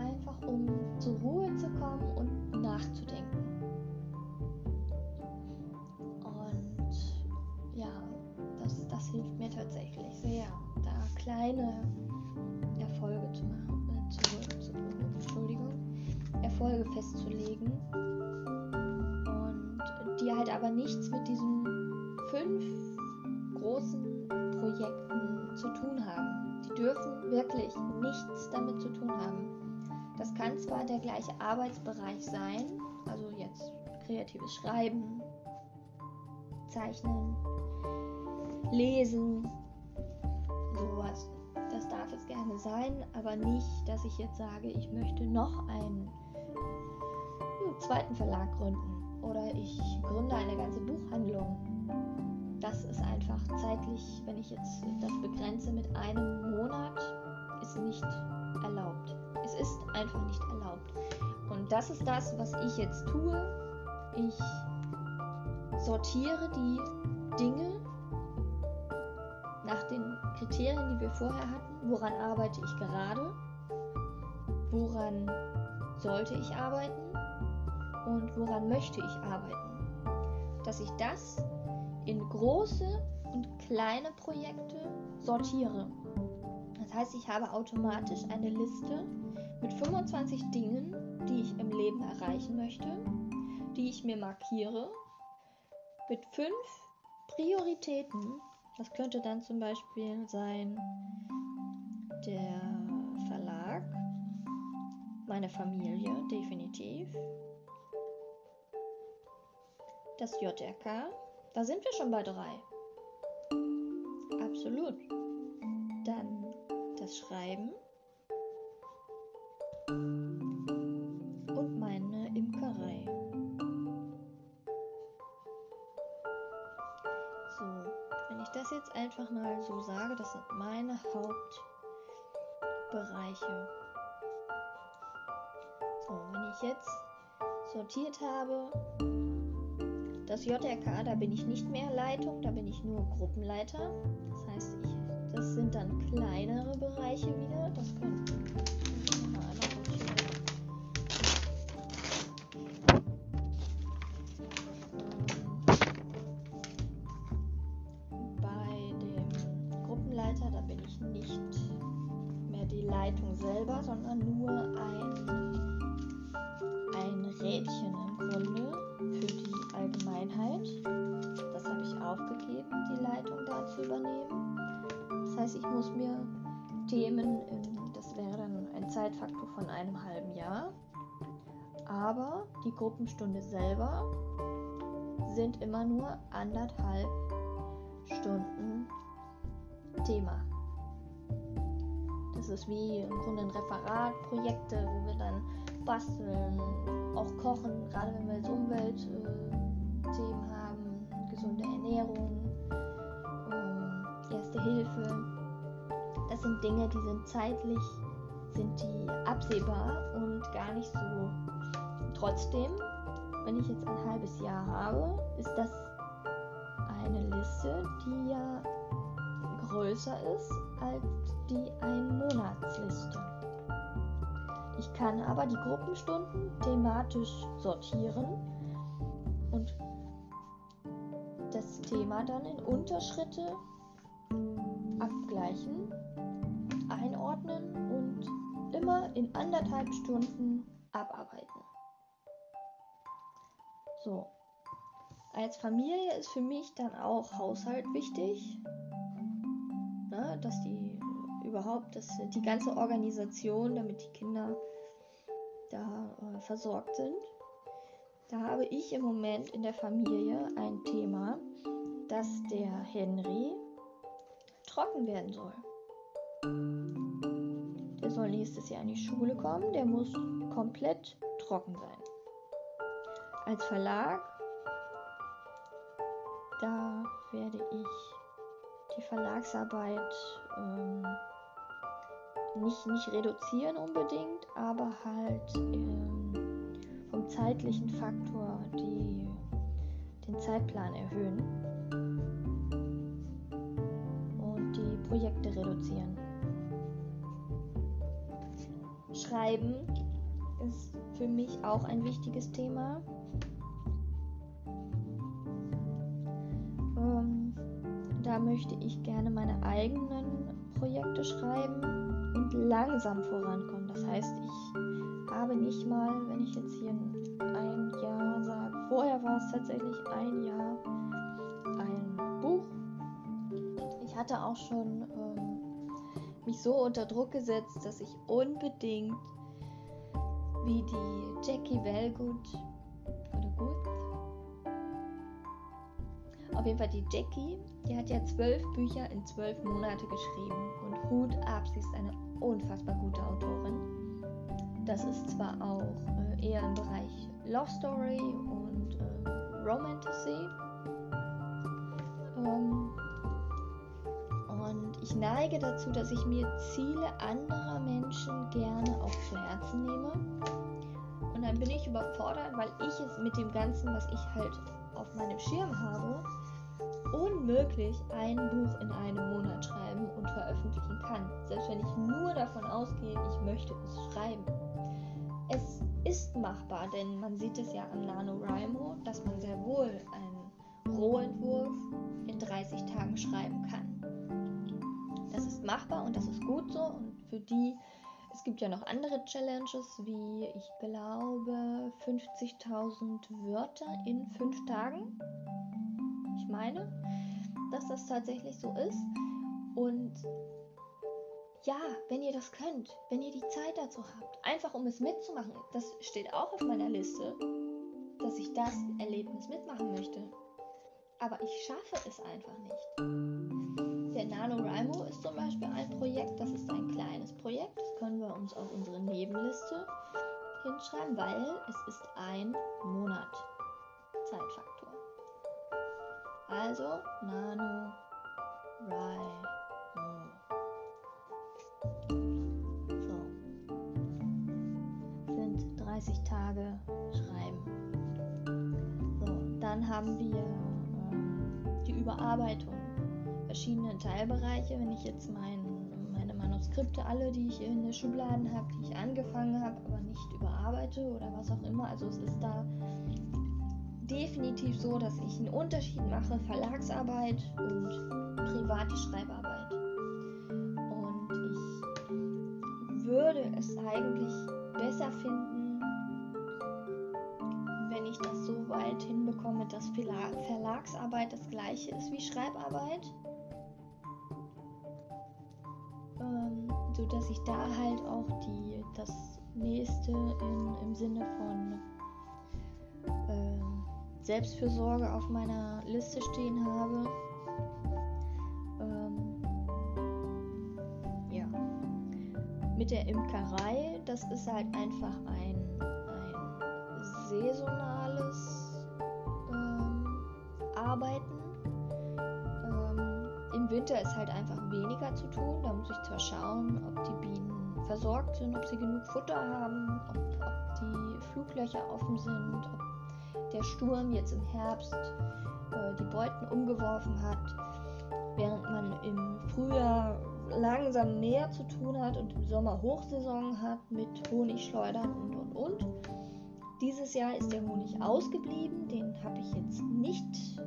einfach um zur Ruhe zu kommen und nachzudenken. Hilft mir tatsächlich sehr, da kleine Erfolge zu machen, äh, zu, zu, Entschuldigung, Erfolge festzulegen und die halt halt aber nichts mit diesen fünf großen Projekten zu tun haben. Die dürfen wirklich nichts damit zu tun haben. Das kann zwar der gleiche Arbeitsbereich sein, also jetzt kreatives Schreiben, Zeichnen, Lesen, sowas. Das darf es gerne sein, aber nicht, dass ich jetzt sage, ich möchte noch einen, einen zweiten Verlag gründen oder ich gründe eine ganze Buchhandlung. Das ist einfach zeitlich, wenn ich jetzt das begrenze mit einem Monat, ist nicht erlaubt. Es ist einfach nicht erlaubt. Und das ist das, was ich jetzt tue. Ich sortiere die Dinge nach den Kriterien, die wir vorher hatten. Woran arbeite ich gerade? Woran sollte ich arbeiten? Und woran möchte ich arbeiten? Dass ich das in große und kleine Projekte sortiere. Das heißt, ich habe automatisch eine Liste mit 25 Dingen, die ich im Leben erreichen möchte, die ich mir markiere, mit fünf Prioritäten. Das könnte dann zum Beispiel sein der Verlag, meine Familie, definitiv, das JRK, da sind wir schon bei drei. Absolut. Dann das Schreiben. Einfach mal so sage, das sind meine Hauptbereiche. So, wenn ich jetzt sortiert habe, das JRK, da bin ich nicht mehr Leitung, da bin ich nur Gruppenleiter. Das heißt, ich, das sind dann kleinere Bereiche wieder. Das können die Gruppenstunde selber sind immer nur anderthalb Stunden Thema. Das ist wie im Grunde ein Referat, Projekte, wo wir dann basteln, auch kochen, gerade wenn wir jetzt Umwelt äh, haben, gesunde Ernährung, ähm, Erste Hilfe. Das sind Dinge, die sind zeitlich, sind die absehbar und gar nicht so. Trotzdem, wenn ich jetzt ein halbes Jahr habe, ist das eine Liste, die ja größer ist als die Ein-Monatsliste. Ich kann aber die Gruppenstunden thematisch sortieren und das Thema dann in Unterschritte abgleichen, einordnen und immer in anderthalb Stunden abarbeiten. So. Als Familie ist für mich dann auch Haushalt wichtig. Ne, dass die überhaupt, dass die ganze Organisation, damit die Kinder da äh, versorgt sind. Da habe ich im Moment in der Familie ein Thema, dass der Henry trocken werden soll. Der soll nächstes Jahr in die Schule kommen, der muss komplett trocken sein. Als Verlag, da werde ich die Verlagsarbeit ähm, nicht, nicht reduzieren unbedingt, aber halt ähm, vom zeitlichen Faktor die, den Zeitplan erhöhen und die Projekte reduzieren. Schreiben ist für mich auch ein wichtiges Thema. Möchte ich gerne meine eigenen Projekte schreiben und langsam vorankommen. Das heißt, ich habe nicht mal, wenn ich jetzt hier ein Jahr sage, vorher war war es tatsächlich ein Jahr ein Buch. Ich hatte auch schon ähm, mich so unter Druck gesetzt, dass ich unbedingt wie die Jackie Wellgood oder Good. Auf jeden Fall die Jackie, die hat ja zwölf Bücher in zwölf Monate geschrieben und Hut ab, sie ist eine unfassbar gute Autorin. Das ist zwar auch äh, eher im Bereich Love Story und äh, Romantasy. Ähm, und ich neige dazu, dass ich mir Ziele anderer Menschen gerne auch zu Herzen nehme. Und dann bin ich überfordert, weil ich es mit dem Ganzen, was ich halt auf meinem Schirm habe, unmöglich ein Buch in einem Monat schreiben und veröffentlichen kann. Selbst wenn ich nur davon ausgehe, ich möchte es schreiben. Es ist machbar, denn man sieht es ja am NaNoWriMo, dass man sehr wohl einen Rohentwurf in 30 Tagen schreiben kann. Das ist machbar und das ist gut so. Und für die, es gibt ja noch andere Challenges, wie ich glaube 50.000 Wörter in 5 Tagen. Ich meine, dass das tatsächlich so ist. Und ja, wenn ihr das könnt, wenn ihr die Zeit dazu habt, einfach um es mitzumachen, das steht auch auf meiner Liste, dass ich das Erlebnis mitmachen möchte. Aber ich schaffe es einfach nicht. Der NaNoWriMo ist zum Beispiel ein Projekt, das ist ein kleines Projekt, das können wir uns auf unsere Nebenliste hinschreiben, weil es ist ein Monat Zeitfaktor. Also NaNoWriMo. So. Sind 30 Tage schreiben. So, dann haben wir äh, die Überarbeitung. Verschiedene Teilbereiche. Wenn ich jetzt mein, meine Manuskripte alle, die ich in den Schubladen habe, die ich angefangen habe, aber nicht überarbeite oder was auch immer. Also es ist da definitiv so, dass ich einen Unterschied mache, Verlagsarbeit und private Schreibarbeit. Und ich würde es eigentlich besser finden, wenn ich das so weit hinbekomme, dass Verlagsarbeit das gleiche ist wie Schreibarbeit. Ähm, so dass ich da halt auch die, das nächste in, im Sinne von ähm, Selbstfürsorge auf meiner Liste stehen habe. Ähm, ja. Mit der Imkerei, das ist halt einfach ein, ein saisonales ähm, Arbeiten. Ähm, Im Winter ist halt einfach weniger zu tun. Da muss ich zwar schauen, ob die Bienen versorgt sind, ob sie genug Futter haben, ob, ob die Fluglöcher offen sind, ob der Sturm jetzt im Herbst äh, die Beuten umgeworfen hat, während man im Frühjahr langsam mehr zu tun hat und im Sommer Hochsaison hat mit Honigschleudern und und und. Dieses Jahr ist der Honig ausgeblieben, den habe ich jetzt nicht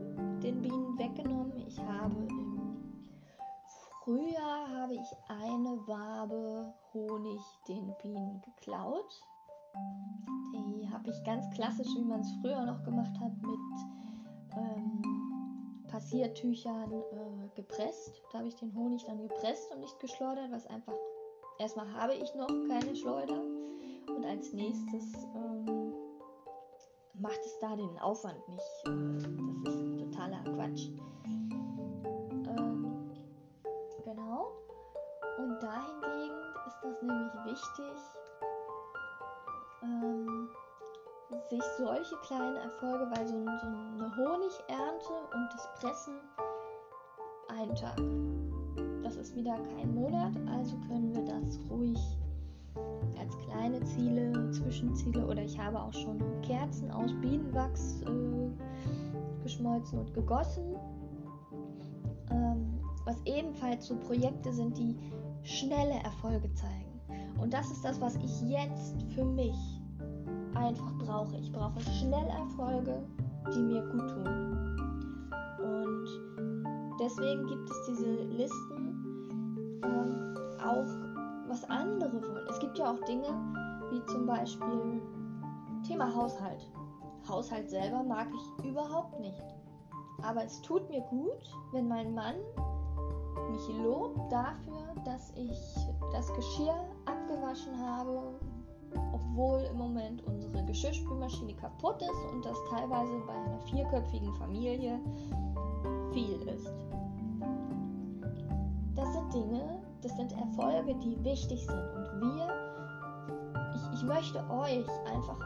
den Bienen weggenommen. Ich habe im Frühjahr habe ich eine Wabe Honig den Bienen geklaut die habe ich ganz klassisch, wie man es früher noch gemacht hat, mit ähm, Passiertüchern äh, gepresst. Da habe ich den Honig dann gepresst und nicht geschleudert, was einfach erstmal habe ich noch keine Schleuder und als nächstes ähm, macht es da den Aufwand nicht. Äh, das ist totaler Quatsch. Ähm, genau. Und dahingegen ist das nämlich wichtig, ähm, sich solche kleinen Erfolge, weil so, so eine Honigernte und das Pressen ein Tag. Das ist wieder kein Monat, also können wir das ruhig als kleine Ziele, Zwischenziele oder ich habe auch schon Kerzen aus Bienenwachs äh, geschmolzen und gegossen. Ähm, was ebenfalls so Projekte sind, die schnelle Erfolge zeigen. Und das ist das, was ich jetzt für mich einfach brauche. Ich brauche schnell Erfolge, die mir gut tun. Und deswegen gibt es diese Listen ähm, auch, was andere wollen. Es gibt ja auch Dinge, wie zum Beispiel Thema Haushalt. Haushalt selber mag ich überhaupt nicht. Aber es tut mir gut, wenn mein Mann mich lobt dafür, dass ich das Geschirr abgewaschen habe, obwohl im Moment unsere Geschirrspülmaschine kaputt ist und das teilweise bei einer vierköpfigen Familie viel ist. Das sind Dinge, das sind Erfolge, die wichtig sind und wir, ich, ich möchte euch einfach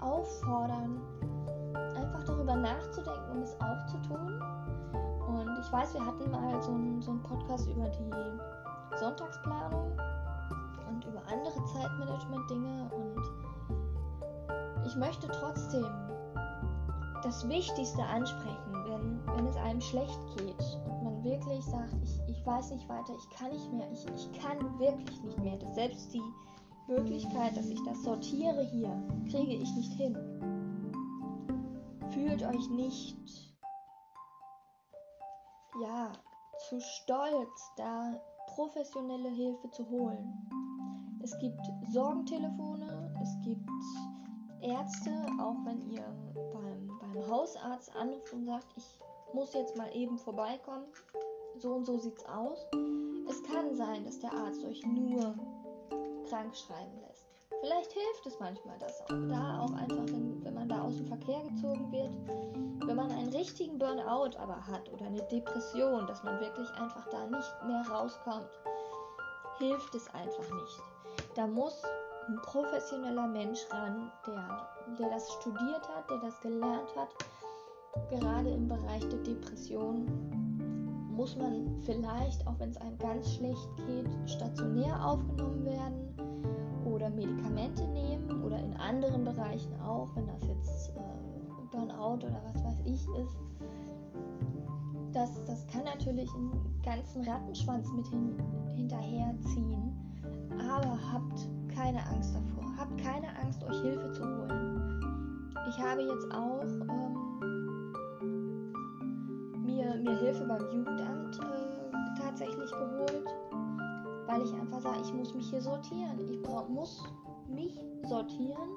auffordern, einfach darüber nachzudenken und es auch zu tun. Und ich weiß, wir hatten mal so einen, so einen Podcast über die Sonntagsplanung und über andere Zeitmanagement-Dinge und ich möchte trotzdem das Wichtigste ansprechen, wenn, wenn es einem schlecht geht und man wirklich sagt, ich, ich weiß nicht weiter, ich kann nicht mehr, ich, ich kann wirklich nicht mehr. Das selbst die Möglichkeit, dass ich das sortiere hier, kriege ich nicht hin. Fühlt euch nicht ja, zu stolz, da professionelle Hilfe zu holen. Es gibt Sorgentelefone, es gibt Ärzte, auch wenn ihr beim, beim Hausarzt anruft und sagt, ich muss jetzt mal eben vorbeikommen, so und so sieht's aus. Es kann sein, dass der Arzt euch nur krank schreiben lässt. Vielleicht hilft es manchmal das auch. Da auch einfach, in, wenn man da aus dem Verkehr gezogen wird, wenn man einen richtigen Burnout aber hat oder eine Depression, dass man wirklich einfach da nicht mehr rauskommt, hilft es einfach nicht. Da muss ein professioneller Mensch ran, der, der das studiert hat, der das gelernt hat. Gerade im Bereich der Depression muss man vielleicht, auch wenn es einem ganz schlecht geht, stationär aufgenommen werden oder Medikamente nehmen oder in anderen Bereichen auch, wenn das jetzt äh, Burnout oder was weiß ich ist. Das, das kann natürlich einen ganzen Rattenschwanz mit hin, hinterherziehen aber habt keine Angst davor. Habt keine Angst, euch Hilfe zu holen. Ich habe jetzt auch ähm, mir, mir Hilfe beim Jugendamt äh, tatsächlich geholt, weil ich einfach sage, ich muss mich hier sortieren. Ich brauch, muss mich sortieren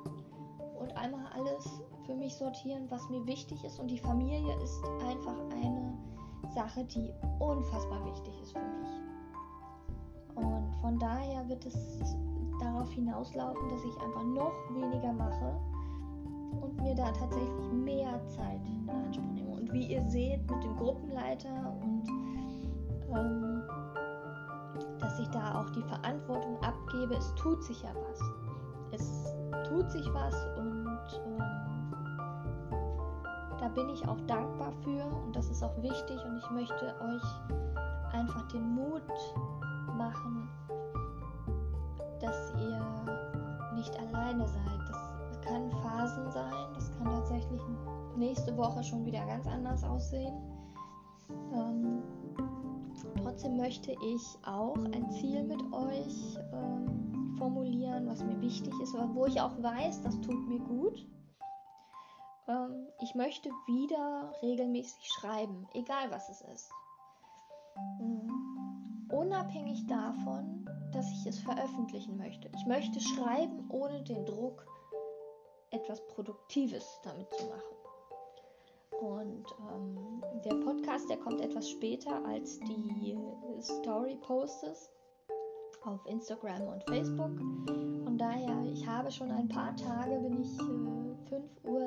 und einmal alles für mich sortieren, was mir wichtig ist. Und die Familie ist einfach eine Sache, die unfassbar wichtig ist für mich. Und von daher wird es darauf hinauslaufen, dass ich einfach noch weniger mache und mir da tatsächlich mehr Zeit in Anspruch nehme. Und wie ihr seht mit dem Gruppenleiter und ähm, dass ich da auch die Verantwortung abgebe, es tut sich ja was. Es tut sich was und ähm, da bin ich auch dankbar für und das ist auch wichtig und ich möchte euch einfach den Mut machen, dass ihr nicht alleine seid. Das kann Phasen sein, das kann tatsächlich nächste Woche schon wieder ganz anders aussehen. Ähm, trotzdem möchte ich auch ein Ziel mit euch ähm, formulieren, was mir wichtig ist, wo ich auch weiß, das tut mir gut. Ähm, ich möchte wieder regelmäßig schreiben, egal was es ist. Mhm unabhängig davon, dass ich es veröffentlichen möchte. Ich möchte schreiben, ohne den Druck, etwas Produktives damit zu machen. Und ähm, der Podcast, der kommt etwas später als die Story-Posts auf Instagram und Facebook. Von daher, ich habe schon ein paar Tage, bin ich äh, 5 Uhr,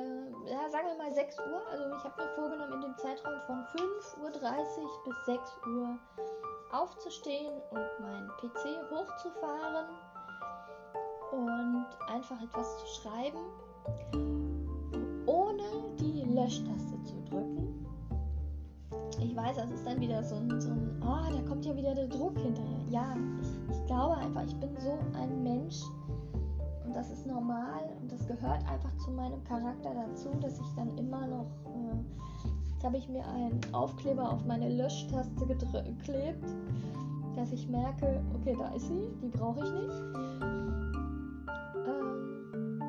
ja, sagen wir mal 6 Uhr. Also ich habe mir vorgenommen, in dem Zeitraum von 5.30 Uhr bis 6 Uhr aufzustehen und meinen PC hochzufahren und einfach etwas zu schreiben, ohne die Löschtaste. Ich weiß, das ist dann wieder so ein, so ein oh, da kommt ja wieder der Druck hinterher. Ja, ich, ich glaube einfach, ich bin so ein Mensch und das ist normal und das gehört einfach zu meinem Charakter dazu, dass ich dann immer noch äh, Jetzt habe ich mir einen Aufkleber auf meine Löschtaste geklebt, dass ich merke, okay, da ist sie, die brauche ich nicht. Ähm,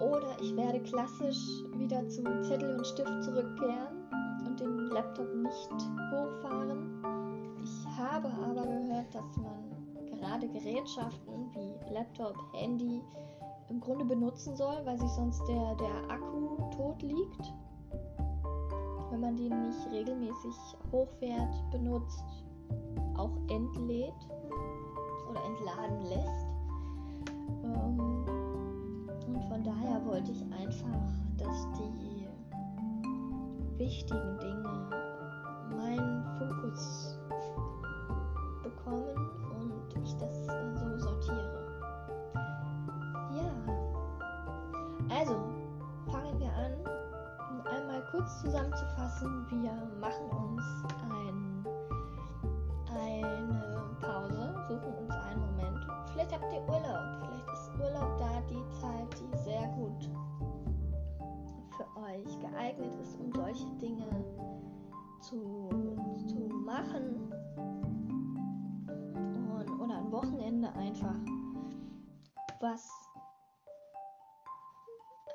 oder ich werde klassisch wieder zu Zettel und Stift zurückkehren Laptop nicht hochfahren. Ich habe aber gehört, dass man gerade Gerätschaften wie Laptop, Handy im Grunde benutzen soll, weil sich sonst der, der Akku tot liegt. Wenn man den nicht regelmäßig hochfährt, benutzt, auch entlädt oder entladen lässt. Ähm, und von daher wollte ich einfach, dass die wichtigen Dinge meinen Fokus bekommen und ich das so sortiere. Ja, also fangen wir an, einmal kurz zusammenzufassen. Wir machen uns ein, eine Pause, suchen uns einen Moment. Vielleicht habt ihr Urlaub, für euch geeignet ist, um solche Dinge zu, zu machen. Und, oder ein Wochenende einfach, was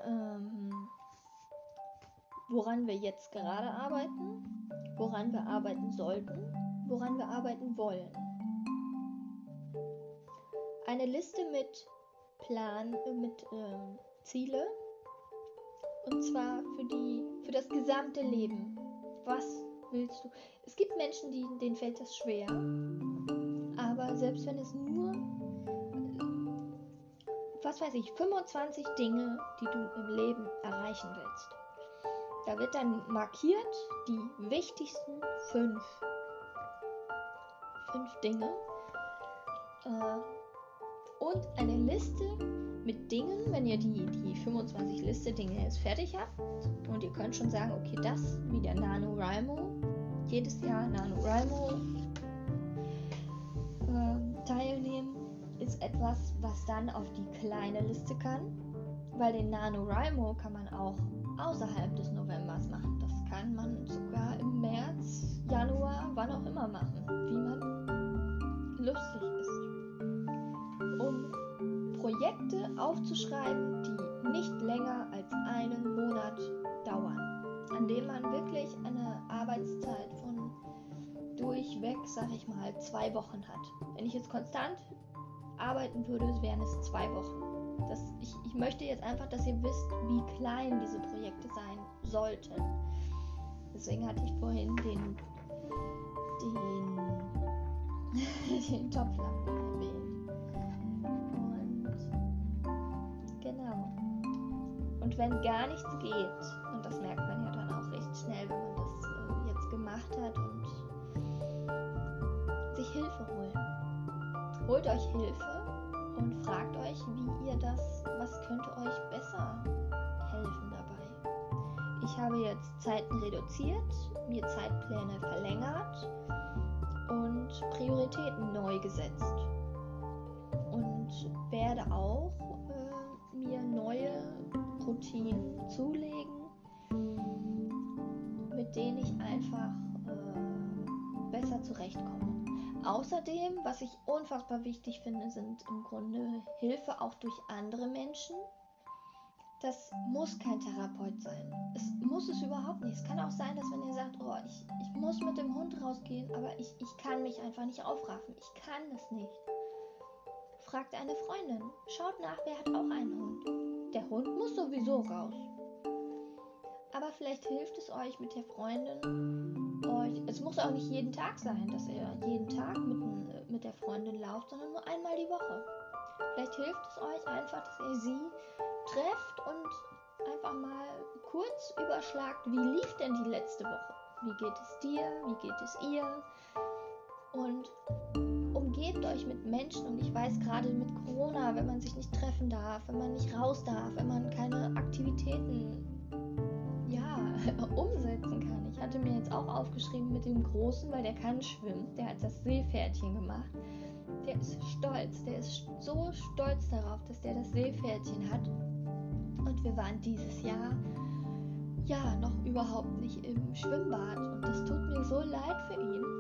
ähm, woran wir jetzt gerade arbeiten, woran wir arbeiten sollten, woran wir arbeiten wollen. Eine Liste mit Plan, äh, mit äh, Ziele und zwar für die, für das gesamte Leben. Was willst du? Es gibt Menschen, die, denen fällt das schwer. Aber selbst wenn es nur, was weiß ich, 25 Dinge, die du im Leben erreichen willst. Da wird dann markiert die wichtigsten fünf, fünf Dinge. Äh, und eine Liste mit Dingen, wenn ihr die, die 25 Liste Dinge jetzt fertig habt und ihr könnt schon sagen, okay, das wie der NaNoWriMo, jedes Jahr NaNoWriMo äh, teilnehmen, ist etwas, was dann auf die kleine Liste kann, weil den NaNoWriMo kann man auch außerhalb des Novembers machen. Das kann man sogar im März, Januar, wann auch immer machen, wie man lustig ist. Um Projekte aufzuschreiben, die nicht länger als einen Monat dauern, an denen man wirklich eine Arbeitszeit von durchweg, sag ich mal, zwei Wochen hat. Wenn ich jetzt konstant arbeiten würde, wären es zwei Wochen. Das, ich, ich möchte jetzt einfach, dass ihr wisst, wie klein diese Projekte sein sollten. Deswegen hatte ich vorhin den, den, den Topflappen erwähnt. Und wenn gar nichts geht, und das merkt man ja dann auch recht schnell, wenn man das äh, jetzt gemacht hat und sich Hilfe holen. Holt euch Hilfe und fragt euch, wie ihr das, was könnte euch besser helfen dabei. Ich habe jetzt Zeiten reduziert, mir Zeitpläne verlängert und Prioritäten neu gesetzt. Und werde auch äh, mir neue Routinen zulegen, mit denen ich einfach äh, besser zurechtkomme. Außerdem, was ich unfassbar wichtig finde, sind im Grunde Hilfe auch durch andere Menschen. Das muss kein Therapeut sein. Es muss es überhaupt nicht. Es kann auch sein, dass wenn ihr sagt, oh, ich, ich muss mit dem Hund rausgehen, aber ich, ich kann mich einfach nicht aufraffen. Ich kann es nicht. Fragt eine Freundin. Schaut nach, wer hat auch einen Hund. Der Hund muss sowieso raus. Aber vielleicht hilft es euch mit der Freundin, euch. Es muss auch nicht jeden Tag sein, dass ihr jeden Tag mit, mit der Freundin lauft, sondern nur einmal die Woche. Vielleicht hilft es euch einfach, dass ihr sie trefft und einfach mal kurz überschlagt, wie lief denn die letzte Woche? Wie geht es dir? Wie geht es ihr? Und umgebt euch mit Menschen und ich weiß gerade mit Corona, wenn man sich nicht treffen darf, wenn man nicht raus darf, wenn man keine Aktivitäten ja, umsetzen kann. Ich hatte mir jetzt auch aufgeschrieben mit dem Großen, weil der kann schwimmen, der hat das Seepferdchen gemacht. Der ist stolz, der ist so stolz darauf, dass der das Seepferdchen hat. Und wir waren dieses Jahr ja noch überhaupt nicht im Schwimmbad und das tut mir so leid für ihn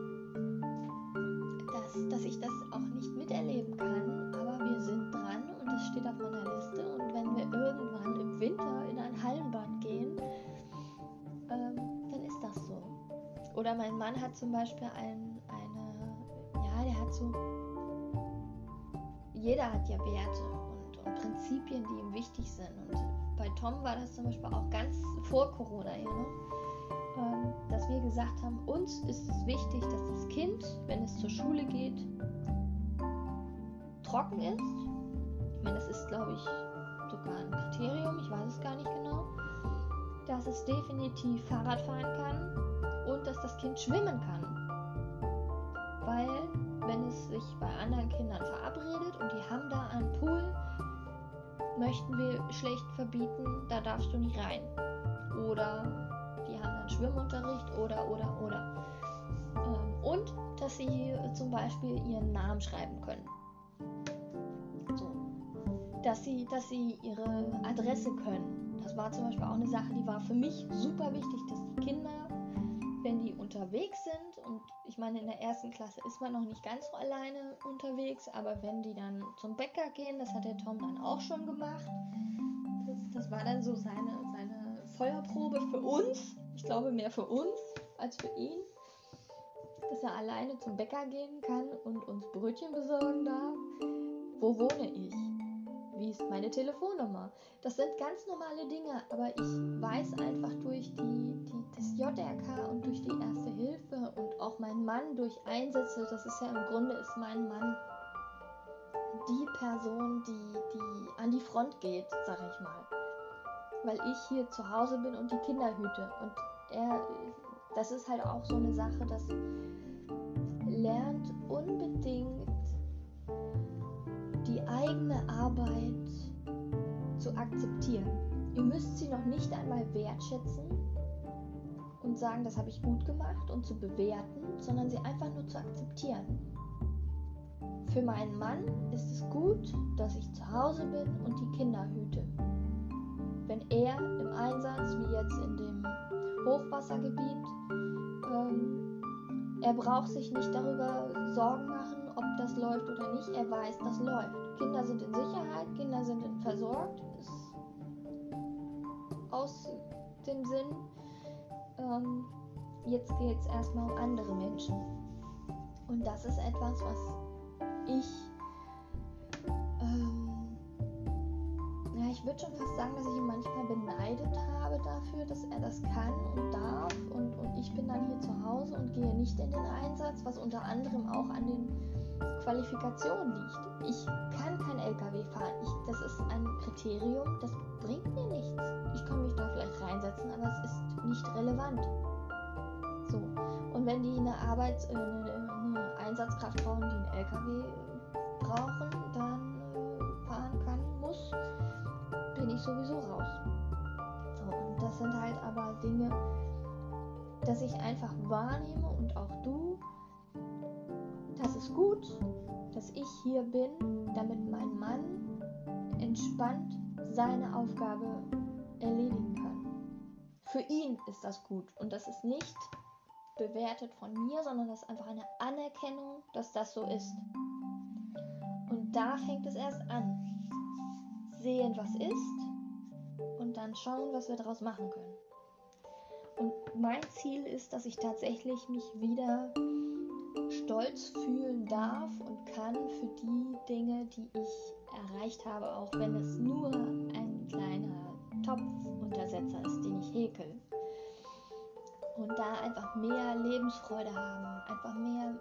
dass ich das auch nicht miterleben kann, aber wir sind dran und es steht auf meiner Liste. Und wenn wir irgendwann im Winter in ein Hallenbad gehen, ähm, dann ist das so. Oder mein Mann hat zum Beispiel ein, eine, ja, der hat so, jeder hat ja Werte und, und Prinzipien, die ihm wichtig sind. Und bei Tom war das zum Beispiel auch ganz vor Corona hier noch, dass wir gesagt haben, uns ist es wichtig, dass das Kind, wenn es zur Schule geht, trocken ist. Ich meine, das ist, glaube ich, sogar ein Kriterium, ich weiß es gar nicht genau. Dass es definitiv Fahrrad fahren kann und dass das Kind schwimmen kann. Weil, wenn es sich bei anderen Kindern verabredet und die haben da einen Pool, möchten wir schlecht verbieten, da darfst du nicht rein. Oder die haben dann Schwimmunterricht oder, oder, oder. Ähm, und dass sie zum Beispiel ihren Namen schreiben können. So. Dass sie, dass sie ihre Adresse können. Das war zum Beispiel auch eine Sache, die war für mich super wichtig, dass die Kinder, wenn die unterwegs sind, und ich meine, in der ersten Klasse ist man noch nicht ganz so alleine unterwegs, aber wenn die dann zum Bäcker gehen, das hat der Tom dann auch schon gemacht, das, das war dann so seine, seine Feuerprobe für uns. Ich glaube mehr für uns als für ihn dass er alleine zum Bäcker gehen kann und uns Brötchen besorgen darf. Wo wohne ich? Wie ist meine Telefonnummer? Das sind ganz normale Dinge, aber ich weiß einfach durch die, die, das JRK und durch die Erste Hilfe und auch mein Mann durch Einsätze, das ist ja im Grunde ist mein Mann die Person, die, die an die Front geht, sag ich mal. Weil ich hier zu Hause bin und die Kinder hüte. Und er, das ist halt auch so eine Sache, dass lernt unbedingt die eigene Arbeit zu akzeptieren. Ihr müsst sie noch nicht einmal wertschätzen und sagen, das habe ich gut gemacht und zu bewerten, sondern sie einfach nur zu akzeptieren. Für meinen Mann ist es gut, dass ich zu Hause bin und die Kinder hüte. Wenn er im Einsatz, wie jetzt in dem Hochwassergebiet, ähm, er braucht sich nicht darüber Sorgen machen, ob das läuft oder nicht. Er weiß, das läuft. Kinder sind in Sicherheit, Kinder sind versorgt. Ist aus dem Sinn. Ähm, jetzt geht es erstmal um andere Menschen. Und das ist etwas, was ich ähm, ich würde schon fast sagen, dass ich ihn manchmal beneidet habe dafür, dass er das kann und darf. Und, und ich bin dann hier zu Hause und gehe nicht in den Einsatz, was unter anderem auch an den Qualifikationen liegt. Ich kann kein LKW fahren. Ich, das ist ein Kriterium, das bringt mir nichts. Ich kann mich da vielleicht reinsetzen, aber es ist nicht relevant. So. Und wenn die eine Arbeits-, äh, eine Einsatzkraft brauchen, die einen LKW brauchen, dann äh, fahren kann, muss, bin ich sowieso raus. So, und das sind halt aber Dinge, dass ich einfach wahrnehme und auch du, das ist gut, dass ich hier bin, damit mein Mann entspannt seine Aufgabe erledigen kann. Für ihn ist das gut und das ist nicht bewertet von mir, sondern das ist einfach eine Anerkennung, dass das so ist. Und da fängt es erst an sehen, was ist und dann schauen, was wir daraus machen können. Und mein Ziel ist, dass ich tatsächlich mich wieder stolz fühlen darf und kann für die Dinge, die ich erreicht habe, auch wenn es nur ein kleiner Topfuntersetzer ist, den ich häkel. Und da einfach mehr Lebensfreude haben, einfach mehr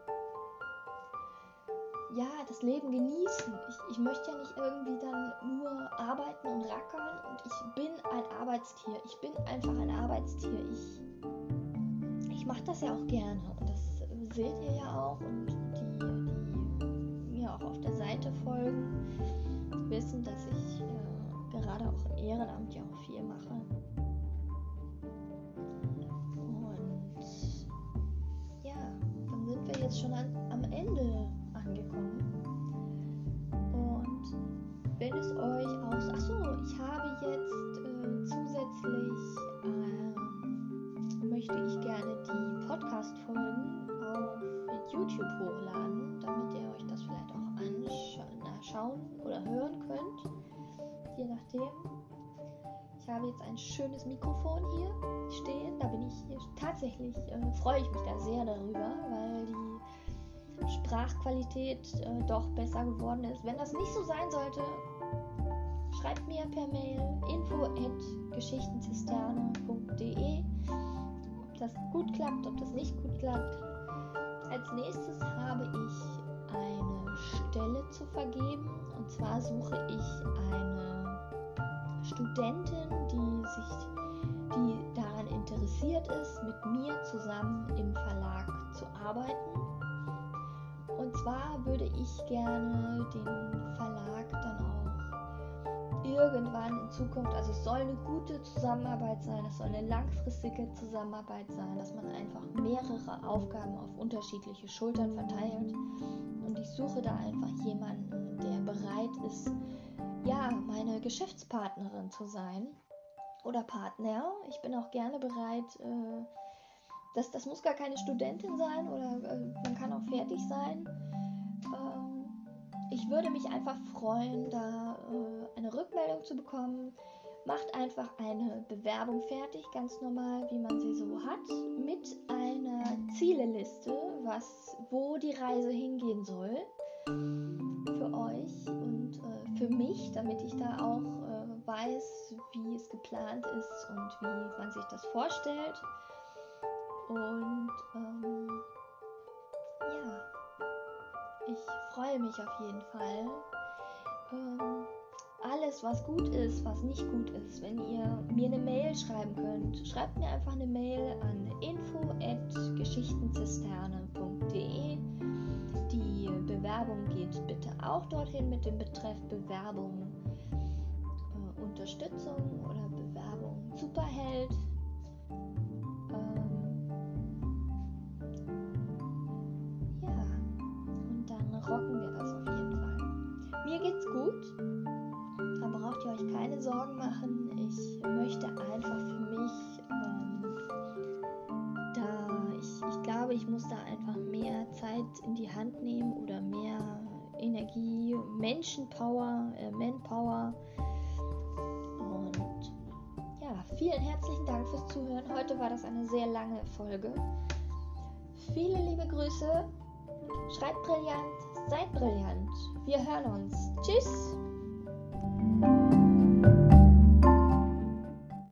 ja, das Leben genießen. Ich, ich möchte ja nicht irgendwie dann nur arbeiten und rackern und ich bin ein Arbeitstier. Ich bin einfach ein Arbeitstier. Ich, ich mache das ja auch gerne und das seht ihr ja auch und die, die mir auch auf der Seite folgen, wissen, dass ich äh, gerade auch im Ehrenamt ja auch viel mache. Jetzt ein schönes Mikrofon hier stehen. Da bin ich tatsächlich, äh, freue ich mich da sehr darüber, weil die Sprachqualität äh, doch besser geworden ist. Wenn das nicht so sein sollte, schreibt mir per Mail info at geschichtenzisterne.de, ob das gut klappt, ob das nicht gut klappt. Als nächstes habe ich eine Stelle zu vergeben. Und zwar suche ich eine Studentin, die sich, die daran interessiert ist, mit mir zusammen im Verlag zu arbeiten. Und zwar würde ich gerne den Verlag dann auch irgendwann in Zukunft, also es soll eine gute Zusammenarbeit sein, es soll eine langfristige Zusammenarbeit sein, dass man einfach mehrere Aufgaben auf unterschiedliche Schultern verteilt. Und ich suche da einfach jemanden, der bereit ist, ja, meine Geschäftspartnerin zu sein oder Partner. Ich bin auch gerne bereit, äh, das, das muss gar keine Studentin sein oder äh, man kann auch fertig sein. Ähm, ich würde mich einfach freuen, da äh, eine Rückmeldung zu bekommen. Macht einfach eine Bewerbung fertig, ganz normal, wie man sie so hat, mit einer Zieleliste, was, wo die Reise hingehen soll für mich, damit ich da auch äh, weiß, wie es geplant ist und wie man sich das vorstellt. Und ähm, ja, ich freue mich auf jeden Fall. Ähm, alles, was gut ist, was nicht gut ist, wenn ihr mir eine Mail schreiben könnt, schreibt mir einfach eine Mail an info@geschichtenzisterne.de. Bewerbung geht bitte auch dorthin mit dem Betreff Bewerbung äh, Unterstützung oder Bewerbung Superheld. Ähm, ja, und dann rocken wir das auf jeden Fall. Mir geht's gut braucht ihr euch keine Sorgen machen. Ich möchte einfach für mich, ähm, da ich, ich glaube, ich muss da einfach Zeit in die Hand nehmen oder mehr Energie, Menschenpower, äh, Manpower. Und ja, vielen herzlichen Dank fürs Zuhören. Heute war das eine sehr lange Folge. Viele liebe Grüße. Schreibt brillant, seid brillant. Wir hören uns. Tschüss.